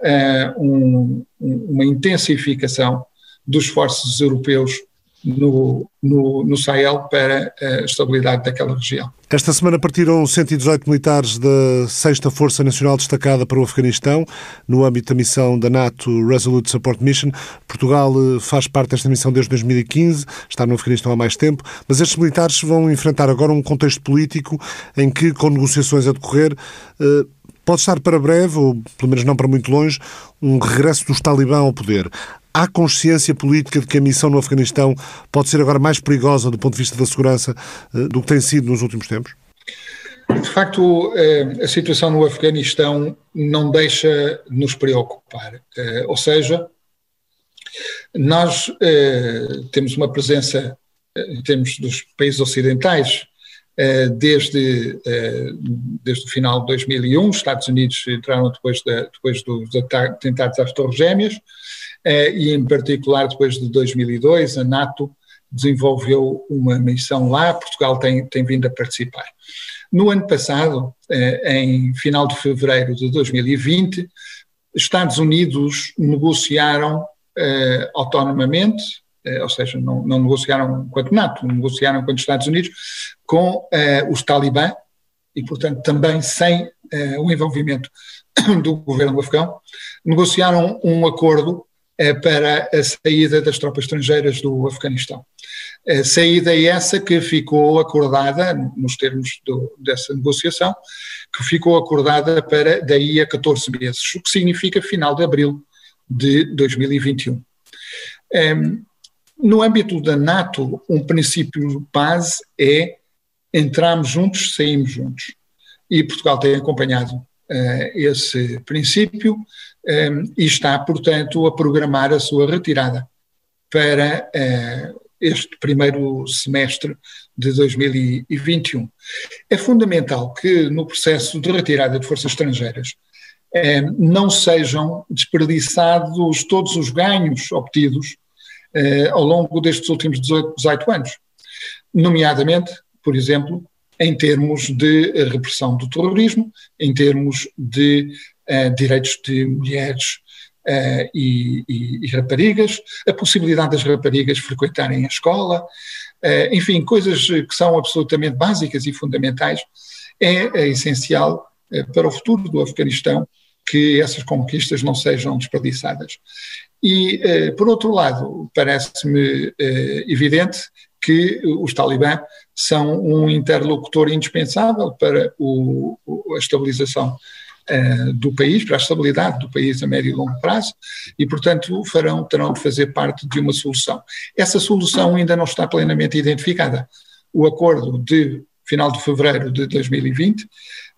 um, uma intensificação dos esforços europeus no, no, no Sahel para a estabilidade daquela região. Esta semana partiram 118 militares da 6 Força Nacional destacada para o Afeganistão, no âmbito da missão da NATO Resolute Support Mission. Portugal eh, faz parte desta missão desde 2015, está no Afeganistão há mais tempo, mas estes militares vão enfrentar agora um contexto político em que, com negociações a decorrer, eh, pode estar para breve, ou pelo menos não para muito longe, um regresso dos talibã ao poder. Há consciência política de que a missão no Afeganistão pode ser agora mais perigosa do ponto de vista da segurança eh, do que tem sido nos últimos tempos? De facto, eh, a situação no Afeganistão não deixa de nos preocupar. Eh, ou seja, nós temos uma presença, em termos dos países ocidentais, desde, desde o final de 2001, os Estados Unidos entraram depois, de, depois dos atentados às Torres Gêmeas, eh, e em particular depois de 2002 a NATO desenvolveu uma missão lá, Portugal tem, tem vindo a participar. No ano passado, eh, em final de fevereiro de 2020, Estados Unidos negociaram eh, autonomamente, ou seja, não, não, negociaram enquanto NATO, negociaram enquanto Estados Unidos, com os talibã, e portanto também sem o envolvimento do governo afegão, negociaram um acordo para a saída das tropas estrangeiras do Afeganistão. A saída é essa que ficou acordada, nos termos do, dessa negociação, que ficou acordada para daí a 14 meses, o que significa final de abril de 2021. Um, no âmbito da NATO, um princípio base é entramos juntos, saímos juntos. E Portugal tem acompanhado uh, esse princípio e está, portanto, a programar a sua retirada para eh, este primeiro semestre de 2021. É fundamental que no processo de retirada de forças estrangeiras não sejam desperdiçados todos os ganhos obtidos eh, ao longo destes últimos 18, 18 anos, nomeadamente, por exemplo, em termos de repressão do terrorismo, em termos de uh, direitos de mulheres uh, e, e, e, raparigas, a possibilidade das raparigas frequentarem a escola, uh, enfim, coisas que são absolutamente básicas e fundamentais. É, é essencial para o futuro do Afeganistão que essas conquistas não sejam desperdiçadas. E, por outro lado, parece-me evidente que os talibã são um interlocutor indispensável para o, a estabilização uh, do país, para a estabilidade do país a médio e longo prazo, e, portanto, farão, terão de fazer parte de uma solução. Essa solução ainda não está plenamente identificada. O acordo de final de fevereiro de 2020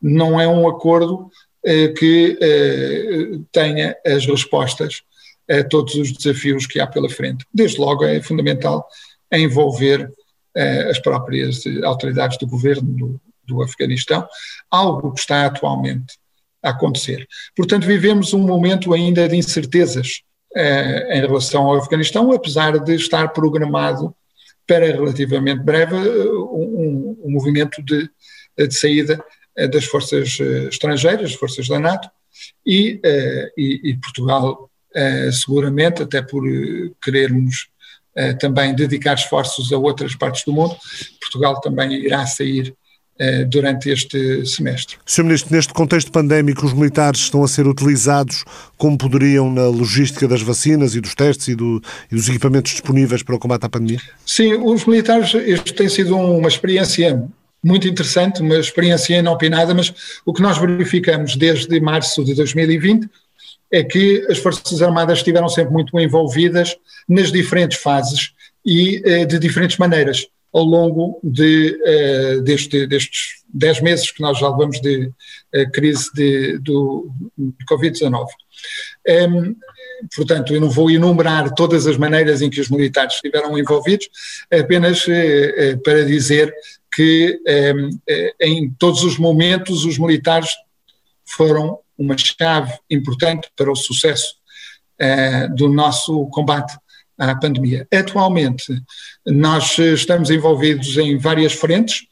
não é um acordo uh, que uh, tenha as respostas a todos os desafios que há pela frente. Desde logo é fundamental envolver as próprias autoridades do governo do, do Afeganistão, algo que está atualmente a acontecer. Portanto, vivemos um momento ainda de incertezas eh, em relação ao Afeganistão, apesar de estar programado para relativamente breve eh, um, um movimento de, de, saída eh, das forças eh, estrangeiras, forças da NATO, e, e, e Portugal, seguramente, até por querermos também dedicar esforços a outras partes do mundo, Portugal também irá sair durante este semestre. Sr. Ministro, neste contexto pandémico, os militares estão a ser utilizados como poderiam na logística das vacinas e dos testes e, do, e dos equipamentos disponíveis para o combate à pandemia? Sim, os militares, isto tem sido uma experiência muito interessante, uma experiência inopinada, mas o que nós verificamos desde março de 2020 é que as Forças Armadas estiveram sempre muito envolvidas nas diferentes fases e eh, de diferentes maneiras ao longo de, uh, deste, destes 10 meses que nós já levamos de uh, crise de, do, de Covid-19. Um, portanto, eu não vou enumerar todas as maneiras em que os militares estiveram envolvidos, apenas uh, para dizer que um, em todos os momentos os militares foram uma chave importante para o sucesso do nosso combate à pandemia. Atualmente, nós estamos envolvidos em várias frentes.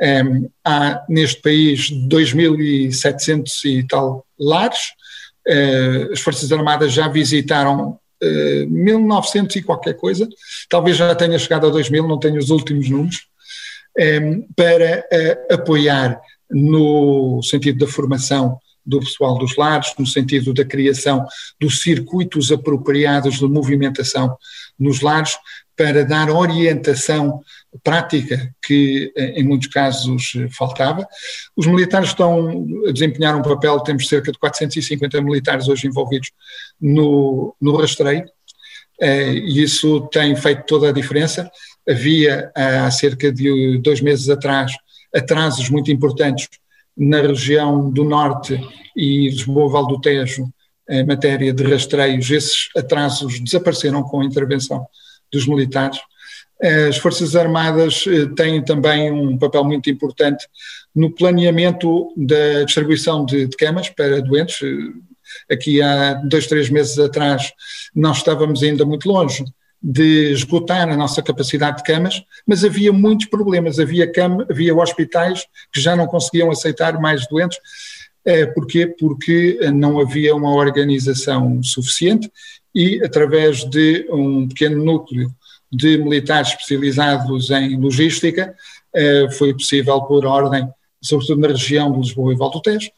Um, há neste país 2.700 e tal lares. Uh, as Forças Armadas já visitaram uh, eh, 1.900 e qualquer coisa, talvez já tenha chegado a 2.000, não tenho os últimos números, um, para uh, apoiar no sentido da formação do pessoal dos lares, no sentido da criação dos circuitos apropriados de movimentação nos lares, para dar orientação prática que em muitos casos faltava. Os militares estão a desempenhar um papel, temos cerca de 450 militares hoje envolvidos no, no rastreio, eh, e isso tem feito toda a diferença. Havia há cerca de dois meses atrás atrasos muito importantes na região do Norte e Lisboa, Val do Tejo, em matéria de rastreios, esses atrasos desapareceram com a intervenção dos militares. As Forças Armadas eh, têm também um papel muito importante no planeamento da distribuição de, de camas para doentes. Eh, aqui há dois, três meses atrás nós estávamos ainda muito longe de esgotar a nossa capacidade de camas, mas havia muitos problemas. Havia, cama, havia hospitais que já não conseguiam aceitar mais doentes. É, porquê? Porque não havia uma organização suficiente e, através de um pequeno núcleo de militares especializados em logística, é, foi possível pôr ordem, sobretudo na região de Lisboa e Val do Tejo,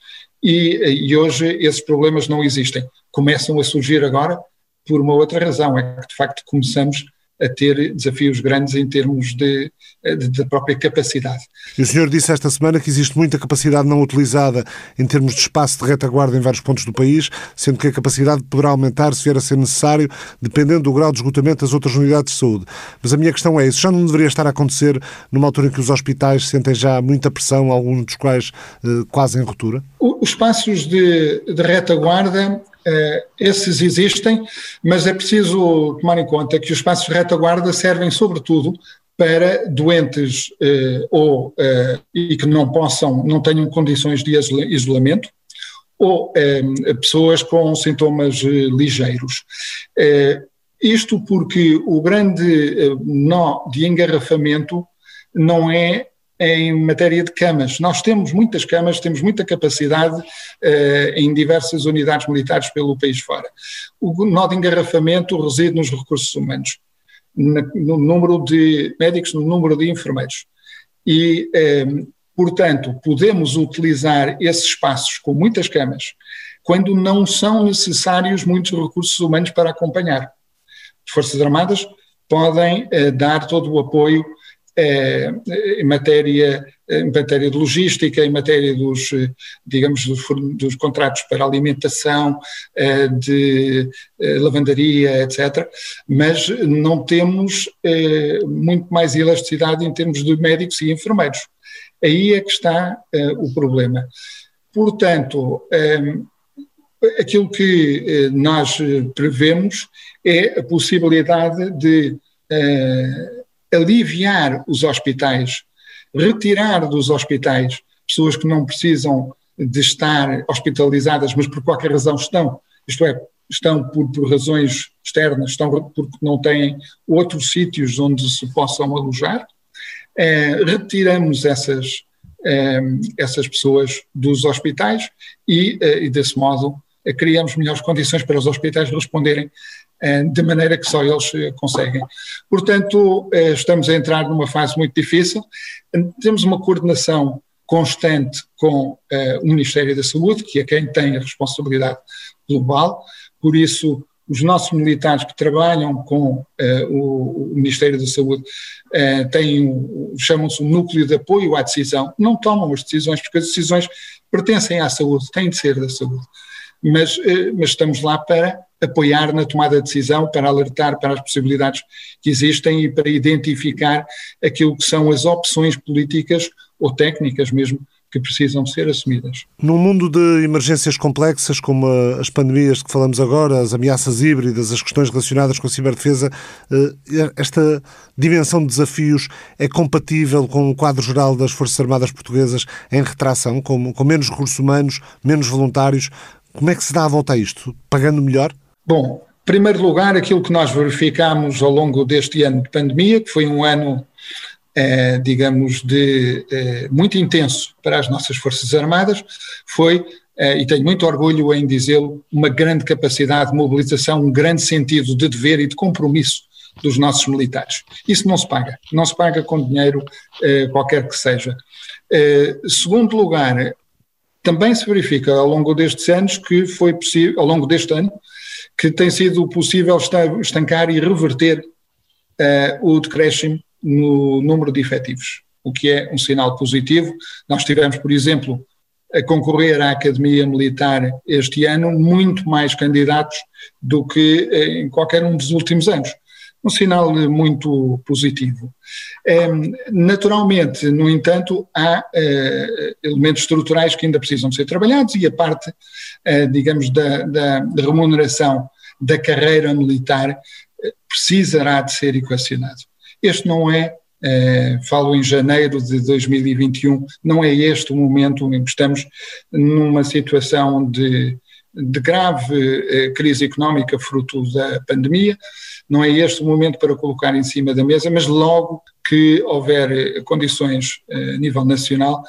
e, e hoje esses problemas não existem. Começam a surgir agora, por uma outra razão, é que de facto começamos a ter desafios grandes em termos de, de, própria capacidade. E o senhor disse esta semana que existe muita capacidade não utilizada em termos de espaço de retaguarda em vários pontos do país, sendo que a capacidade poderá aumentar se vier a ser necessário, dependendo do grau de esgotamento das outras unidades de saúde. Mas a minha questão é, isso já não deveria estar a acontecer numa altura em que os hospitais sentem já muita pressão, alguns dos quais eh, quase em ruptura? Os espaços de, de retaguarda esses existem, mas é preciso tomar em conta que os espaços de retaguarda servem sobretudo para doentes uh, ou uh, e que não possam, não tenham condições de isolamento, ou pessoas com sintomas ligeiros. isto porque o grande nó de engarrafamento não é em matéria de camas. Nós temos muitas camas, temos muita capacidade uh, em diversas unidades militares pelo país fora. O nó de engarrafamento reside nos recursos humanos, no número de médicos, no número de enfermeiros. E, eh, portanto, podemos utilizar esses espaços com muitas camas quando não são necessários muitos recursos humanos para acompanhar. As Forças Armadas podem eh, dar todo o apoio é, em, matéria, em matéria de logística, em matéria dos, digamos, dos, dos contratos para alimentação, de lavandaria, etc. Mas não temos muito mais elasticidade em termos de médicos e enfermeiros. Aí é que está o problema. Portanto, aquilo que nós prevemos é a possibilidade de aliviar os hospitais, retirar dos hospitais pessoas que não precisam de estar hospitalizadas, mas por qualquer razão estão, isto é, estão por, por razões externas, estão porque não têm outros sítios onde se possam alojar, eh, retiramos essas, eh, essas pessoas dos hospitais e, eh, e desse modo, criamos melhores condições para os hospitais responderem de maneira que só eles eh, conseguem. Portanto, eh, estamos a entrar numa fase muito difícil. Temos uma coordenação constante com o Ministério da Saúde, que é quem tem a responsabilidade global, por isso os nossos militares que trabalham com o, Ministério da Saúde têm, chamam-se o núcleo de apoio à decisão, não tomam as decisões, porque as decisões pertencem à saúde, têm de ser da saúde, mas, mas estamos lá para apoiar na tomada de decisão, para alertar para as possibilidades que existem e para identificar aquilo que são as opções políticas ou técnicas mesmo que precisam ser assumidas. Num mundo de emergências complexas, como as pandemias de que falamos agora, as ameaças híbridas, as questões relacionadas com a ciberdefesa, eh, esta dimensão de desafios é compatível com o quadro geral das Forças Armadas Portuguesas em retração, com, com menos recursos humanos, menos voluntários? Como é que se dá a volta a isto? Pagando melhor? Bom, em primeiro lugar, aquilo que nós verificamos ao longo deste ano de pandemia, que foi um ano eh, digamos, de eh, muito intenso para as nossas Forças Armadas, foi, eh, e tenho muito orgulho em dizê-lo, uma grande capacidade de mobilização, um grande sentido de dever e de compromisso dos nossos militares. Isso não se paga, não se paga com dinheiro qualquer que seja. segundo lugar, também se verifica ao longo destes anos que foi possível, ao longo deste ano, que tem sido possível estancar e reverter uh, o decréscimo no número de efetivos, o que é um sinal positivo. Nós tivemos, por exemplo, a concorrer à Academia Militar este ano muito mais candidatos do que em qualquer um dos últimos anos. Um sinal muito positivo. Ehm, naturalmente, no entanto, há eh, elementos estruturais que ainda precisam ser trabalhados e a parte, eh, digamos, da, da, remuneração da carreira militar eh, precisará de ser equacionado. Este não é, eh, falo em janeiro de 2021, não é este o momento em que estamos numa situação de, de grave eh, crise económica fruto da pandemia. Não é este o momento para colocar em cima da mesa, mas logo que houver eh, condições a nível nacional,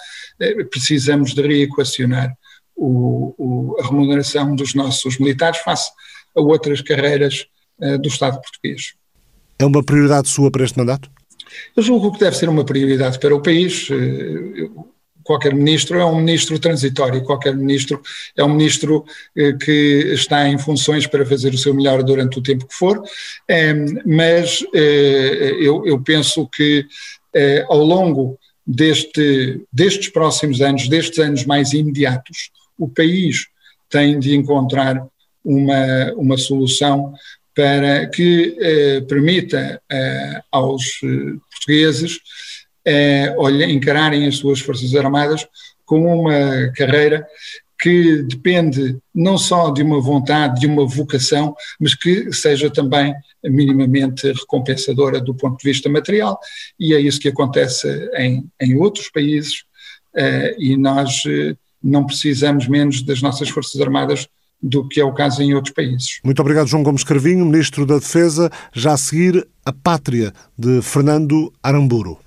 precisamos de reequacionar o, o, a remuneração dos nossos militares face a outras carreiras do Estado português. É uma prioridade sua para este mandato? Eu julgo que deve ser uma prioridade para o país. Eh, qualquer ministro é um ministro transitório, qualquer ministro é um ministro eh, que está em funções para fazer o seu melhor durante o tempo que for, mas eh, eu, penso que ao longo deste, destes próximos anos, destes anos mais imediatos, o país tem de encontrar uma, uma solução para que eh, permita eh, aos eh, portugueses eh, olha, encararem as suas Forças Armadas como uma carreira que depende não só de uma vontade, de uma vocação, mas que seja também minimamente recompensadora do ponto de vista material, e é isso que acontece em, em outros países, e nós eh, não precisamos menos das nossas Forças Armadas do que é o caso em outros países. Muito obrigado, João Gomes Carvinho, Ministro da Defesa. Já a seguir, A Pátria, de Fernando Aramburu.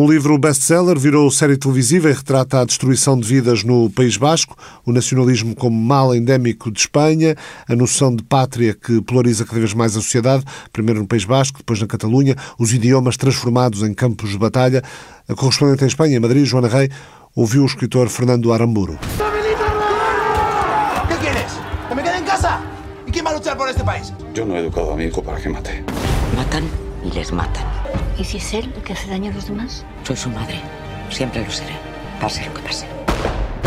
Um livro best-seller virou série televisiva e retrata a destruição de vidas no País Basco, o nacionalismo como mal endémico de Espanha, a noção de pátria que polariza cada vez mais a sociedade, primeiro no País Basco, depois na Catalunha, os idiomas transformados em campos de batalha. A correspondente em Espanha, em Madrid, Joana Rei, ouviu o escritor Fernando Aramburu. ¿Qué quieres? ¿Que me quede en casa? ¿Y quién va a luchar por este país? Yo no he educado a mi hijo para que mate. Matan y les matan. ¿Y si es él el que hace daño a los demás? Soy su madre. Siempre lo seré. Pase lo que pase.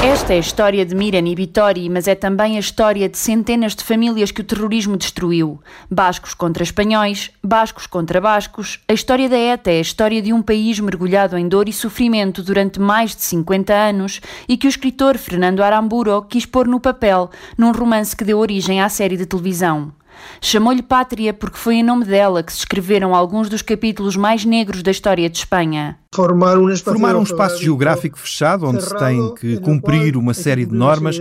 Esta é a história de Miran e Vitória, mas é também a história de centenas de famílias que o terrorismo destruiu. Bascos contra espanhóis, bascos contra bascos. A história da ETA é a história de um país mergulhado em dor e sofrimento durante mais de 50 anos e que o escritor Fernando Aramburo quis pôr no papel num romance que deu origem à série de televisão. Chamou-lhe Pátria porque foi em nome dela que se escreveram alguns dos capítulos mais negros da história de Espanha. Formar um espaço, Formar um espaço geográfico fechado onde se tem que cumprir uma série de normas,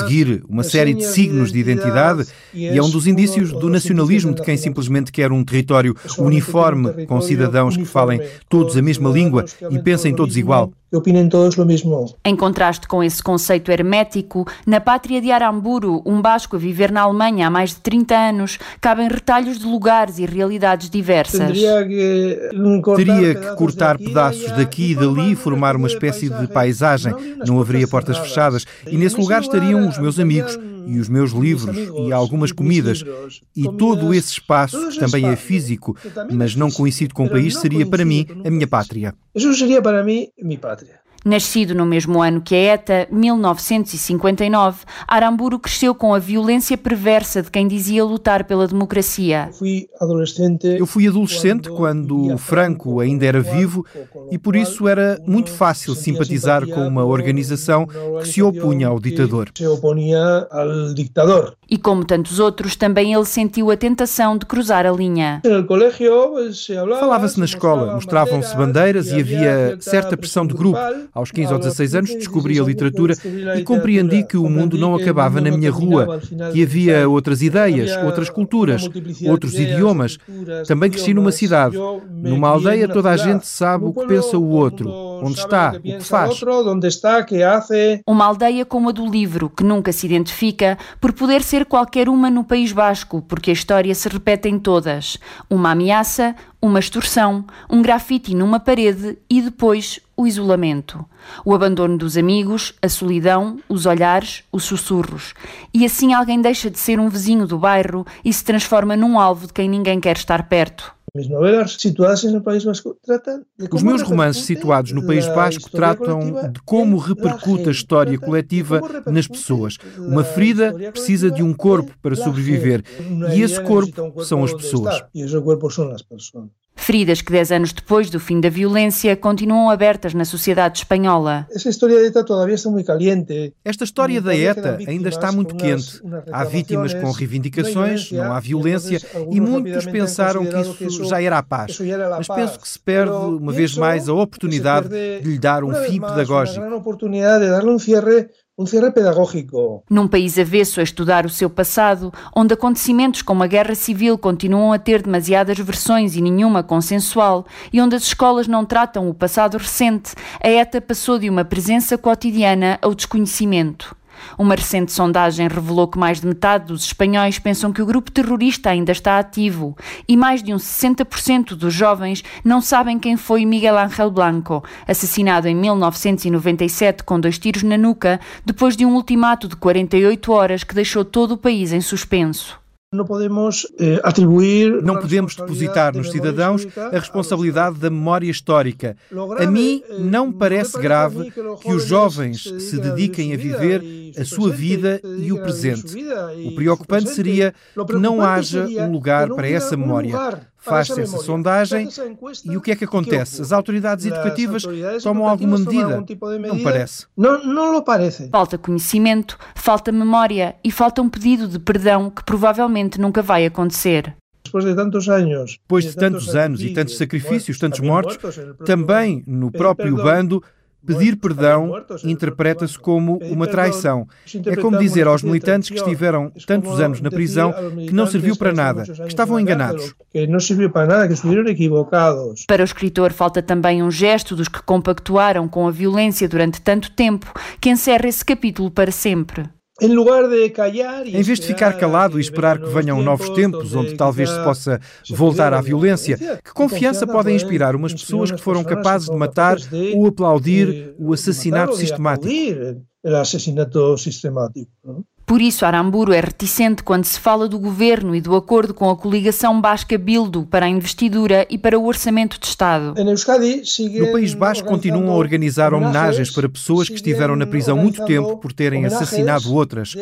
seguir uma série de signos de identidade e é um dos indícios do nacionalismo de quem simplesmente quer um território uniforme com cidadãos que falem todos a mesma língua e pensem todos igual opinem todos o mesmo. Em contraste com esse conceito hermético, na pátria de Aramburu, um basco a viver na Alemanha há mais de 30 anos, cabem retalhos de lugares e realidades diversas. Teria que cortar, cortar pedaços daqui e dali formar uma espécie de paisagem. Não haveria portas fechadas. E nesse lugar estariam os meus amigos e os meus livros e algumas comidas. E todo esse espaço, que também é físico, mas não coincide com o país, seria para mim a minha pátria. Isso seria para mim minha pátria. Nascido no mesmo ano que a ETA, 1959, Aramburu cresceu com a violência perversa de quem dizia lutar pela democracia. Eu fui adolescente quando Franco ainda era vivo e por isso era muito fácil simpatizar com uma organização que se opunha ao ditador. E como tantos outros, também ele sentiu a tentação de cruzar a linha. Falava-se na escola, mostravam-se bandeiras e havia certa pressão de grupo. Aos 15 ou 16 anos descobri a literatura e compreendi que o mundo não acabava na minha rua, que havia outras ideias, outras culturas, outros idiomas. Também cresci numa cidade. Numa aldeia toda a gente sabe o que pensa o outro, onde está, o que faz. Uma aldeia como a do livro, que nunca se identifica, por poder ser qualquer uma no País Basco, porque a história se repete em todas. Uma ameaça, uma extorsão, um grafite numa parede e depois o isolamento. O abandono dos amigos, a solidão, os olhares, os sussurros. E assim alguém deixa de ser um vizinho do bairro e se transforma num alvo de quem ninguém quer estar perto. Os meus romances situados no País Basco tratam de como repercute a história coletiva nas pessoas. Uma ferida precisa de um corpo para sobreviver. e esse corpo são as pessoas. Feridas que, dez anos depois do fim da violência, continuam abertas na sociedade espanhola. Esta história da ETA ainda está muito quente. Há vítimas com reivindicações, não há violência e muitos pensaram que isso já era a paz. Mas penso que se perde, uma vez mais, a oportunidade de lhe dar um fim pedagógico um cierre pedagógico. Num país avesso a estudar o seu passado, onde acontecimentos como a guerra civil continuam a ter demasiadas versões e nenhuma consensual, e onde as escolas não tratam o passado recente, a ETA passou de uma presença cotidiana ao desconhecimento. Uma recente sondagem revelou que mais de metade dos espanhóis pensam que o grupo terrorista ainda está ativo e mais de um 60% dos jovens não sabem quem foi Miguel Ángel Blanco, assassinado em 1997 com dois tiros na nuca, depois de um ultimato de 48 horas que deixou todo o país em suspenso. Não podemos eh, atribuir. Não podemos depositar nos cidadãos a responsabilidade da memória histórica. A mim não parece grave que os jovens se dediquem a viver a sua vida e o presente. O preocupante seria que não haja um lugar para essa memória. Faz-se essa sondagem e o que é que acontece? As autoridades educativas tomam alguma medida? Não parece. Não, não parece. Falta conhecimento, falta memória e falta um pedido de perdão que provavelmente nunca vai acontecer. Depois de tantos anos, depois de tantos anos e tantos sacrifícios, tantos mortos, também no próprio bando Pedir perdão interpreta-se como uma traição. É como dizer aos militantes que estiveram tantos anos na prisão que não serviu para nada, que estavam enganados. Para o escritor, falta também um gesto dos que compactuaram com a violência durante tanto tempo que encerra esse capítulo para sempre. Em vez de ficar calado e esperar que venham novos tempos onde talvez se possa voltar à violência, que confiança podem inspirar umas pessoas que foram capazes de matar ou aplaudir o assassinato sistemático? Por isso, Aramburu é reticente quando se fala do governo e do acordo com a coligação basca Bildo para a investidura e para o orçamento de Estado. No País Basco continuam a organizar homenagens para pessoas que estiveram na prisão muito tempo por terem assassinado outras.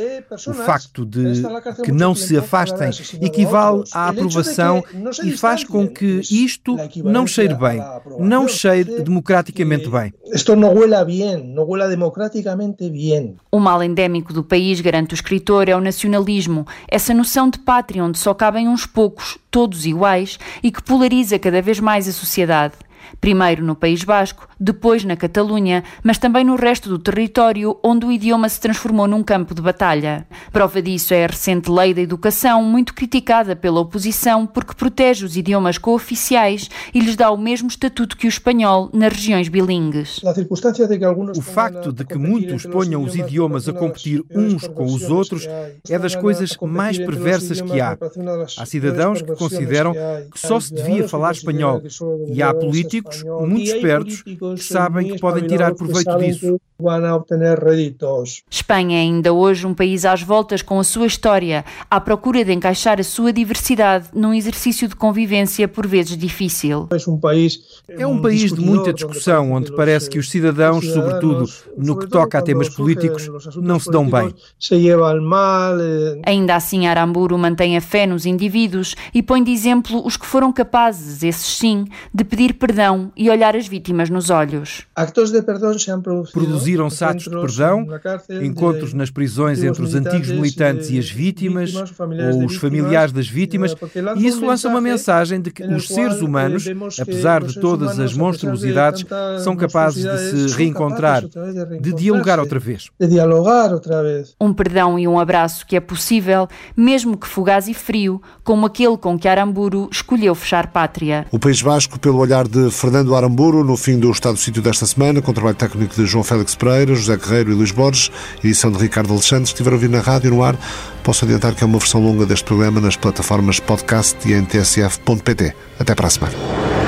O facto de que não se afastem equivale à aprovação e faz com que isto não cheire bem, não cheire democraticamente bem. Isto não huela bem, não huela democraticamente bem. O mal endémico do país garante do escritor é o nacionalismo, essa noção de pátria onde só cabem uns poucos, todos iguais, e que polariza cada vez mais a sociedade primeiro no País Basco, depois na Catalunha, mas também no resto do território onde o idioma se transformou num campo de batalha. Prova disso é a recente Lei da Educação, muito criticada pela oposição porque protege os idiomas cooficiais e lhes dá o mesmo estatuto que o espanhol nas regiões bilingues. O facto de que muitos ponham os idiomas a competir uns com os outros é das coisas mais perversas que há. Há cidadãos que consideram que só se devia falar espanhol e há políticos políticos muito espertos que sabem que podem tirar proveito disso. Espanha é ainda hoje um país às voltas com a sua história, à procura de encaixar a sua diversidade num exercício de convivência por vezes difícil. É um país de muita discussão, onde parece que os cidadãos, sobretudo no que toca a temas políticos, não se dão bem. Eh, ainda assim, Aramburu mantém a fé nos indivíduos e põe de exemplo os que foram capazes, esses sim, de pedir perdão e olhar as vítimas nos olhos. Produziram-se atos de perdão, encontros nas prisões entre os antigos militantes e as eh, vítimas, ou os familiares das vítimas, e isso lança uma mensagem de que os seres humanos, apesar de todas as monstruosidades, são capazes de se reencontrar, de dialogar outra vez. Um perdão e um abraço que é possível, mesmo que fugaz e frio, como aquele com que Aramburu escolheu fechar pátria. O País Basco, pelo olhar de Fernando Aramburu, no fim do Estado do Sítio desta semana, com o trabalho técnico de João Félix Pereira, José Guerreiro e Luís Borges, edição de Ricardo Alexandre, estiveram a ouvir na rádio no ar. Posso adiantar que é uma versão longa deste programa nas plataformas podcast e em tsf.pt. Até para a semana.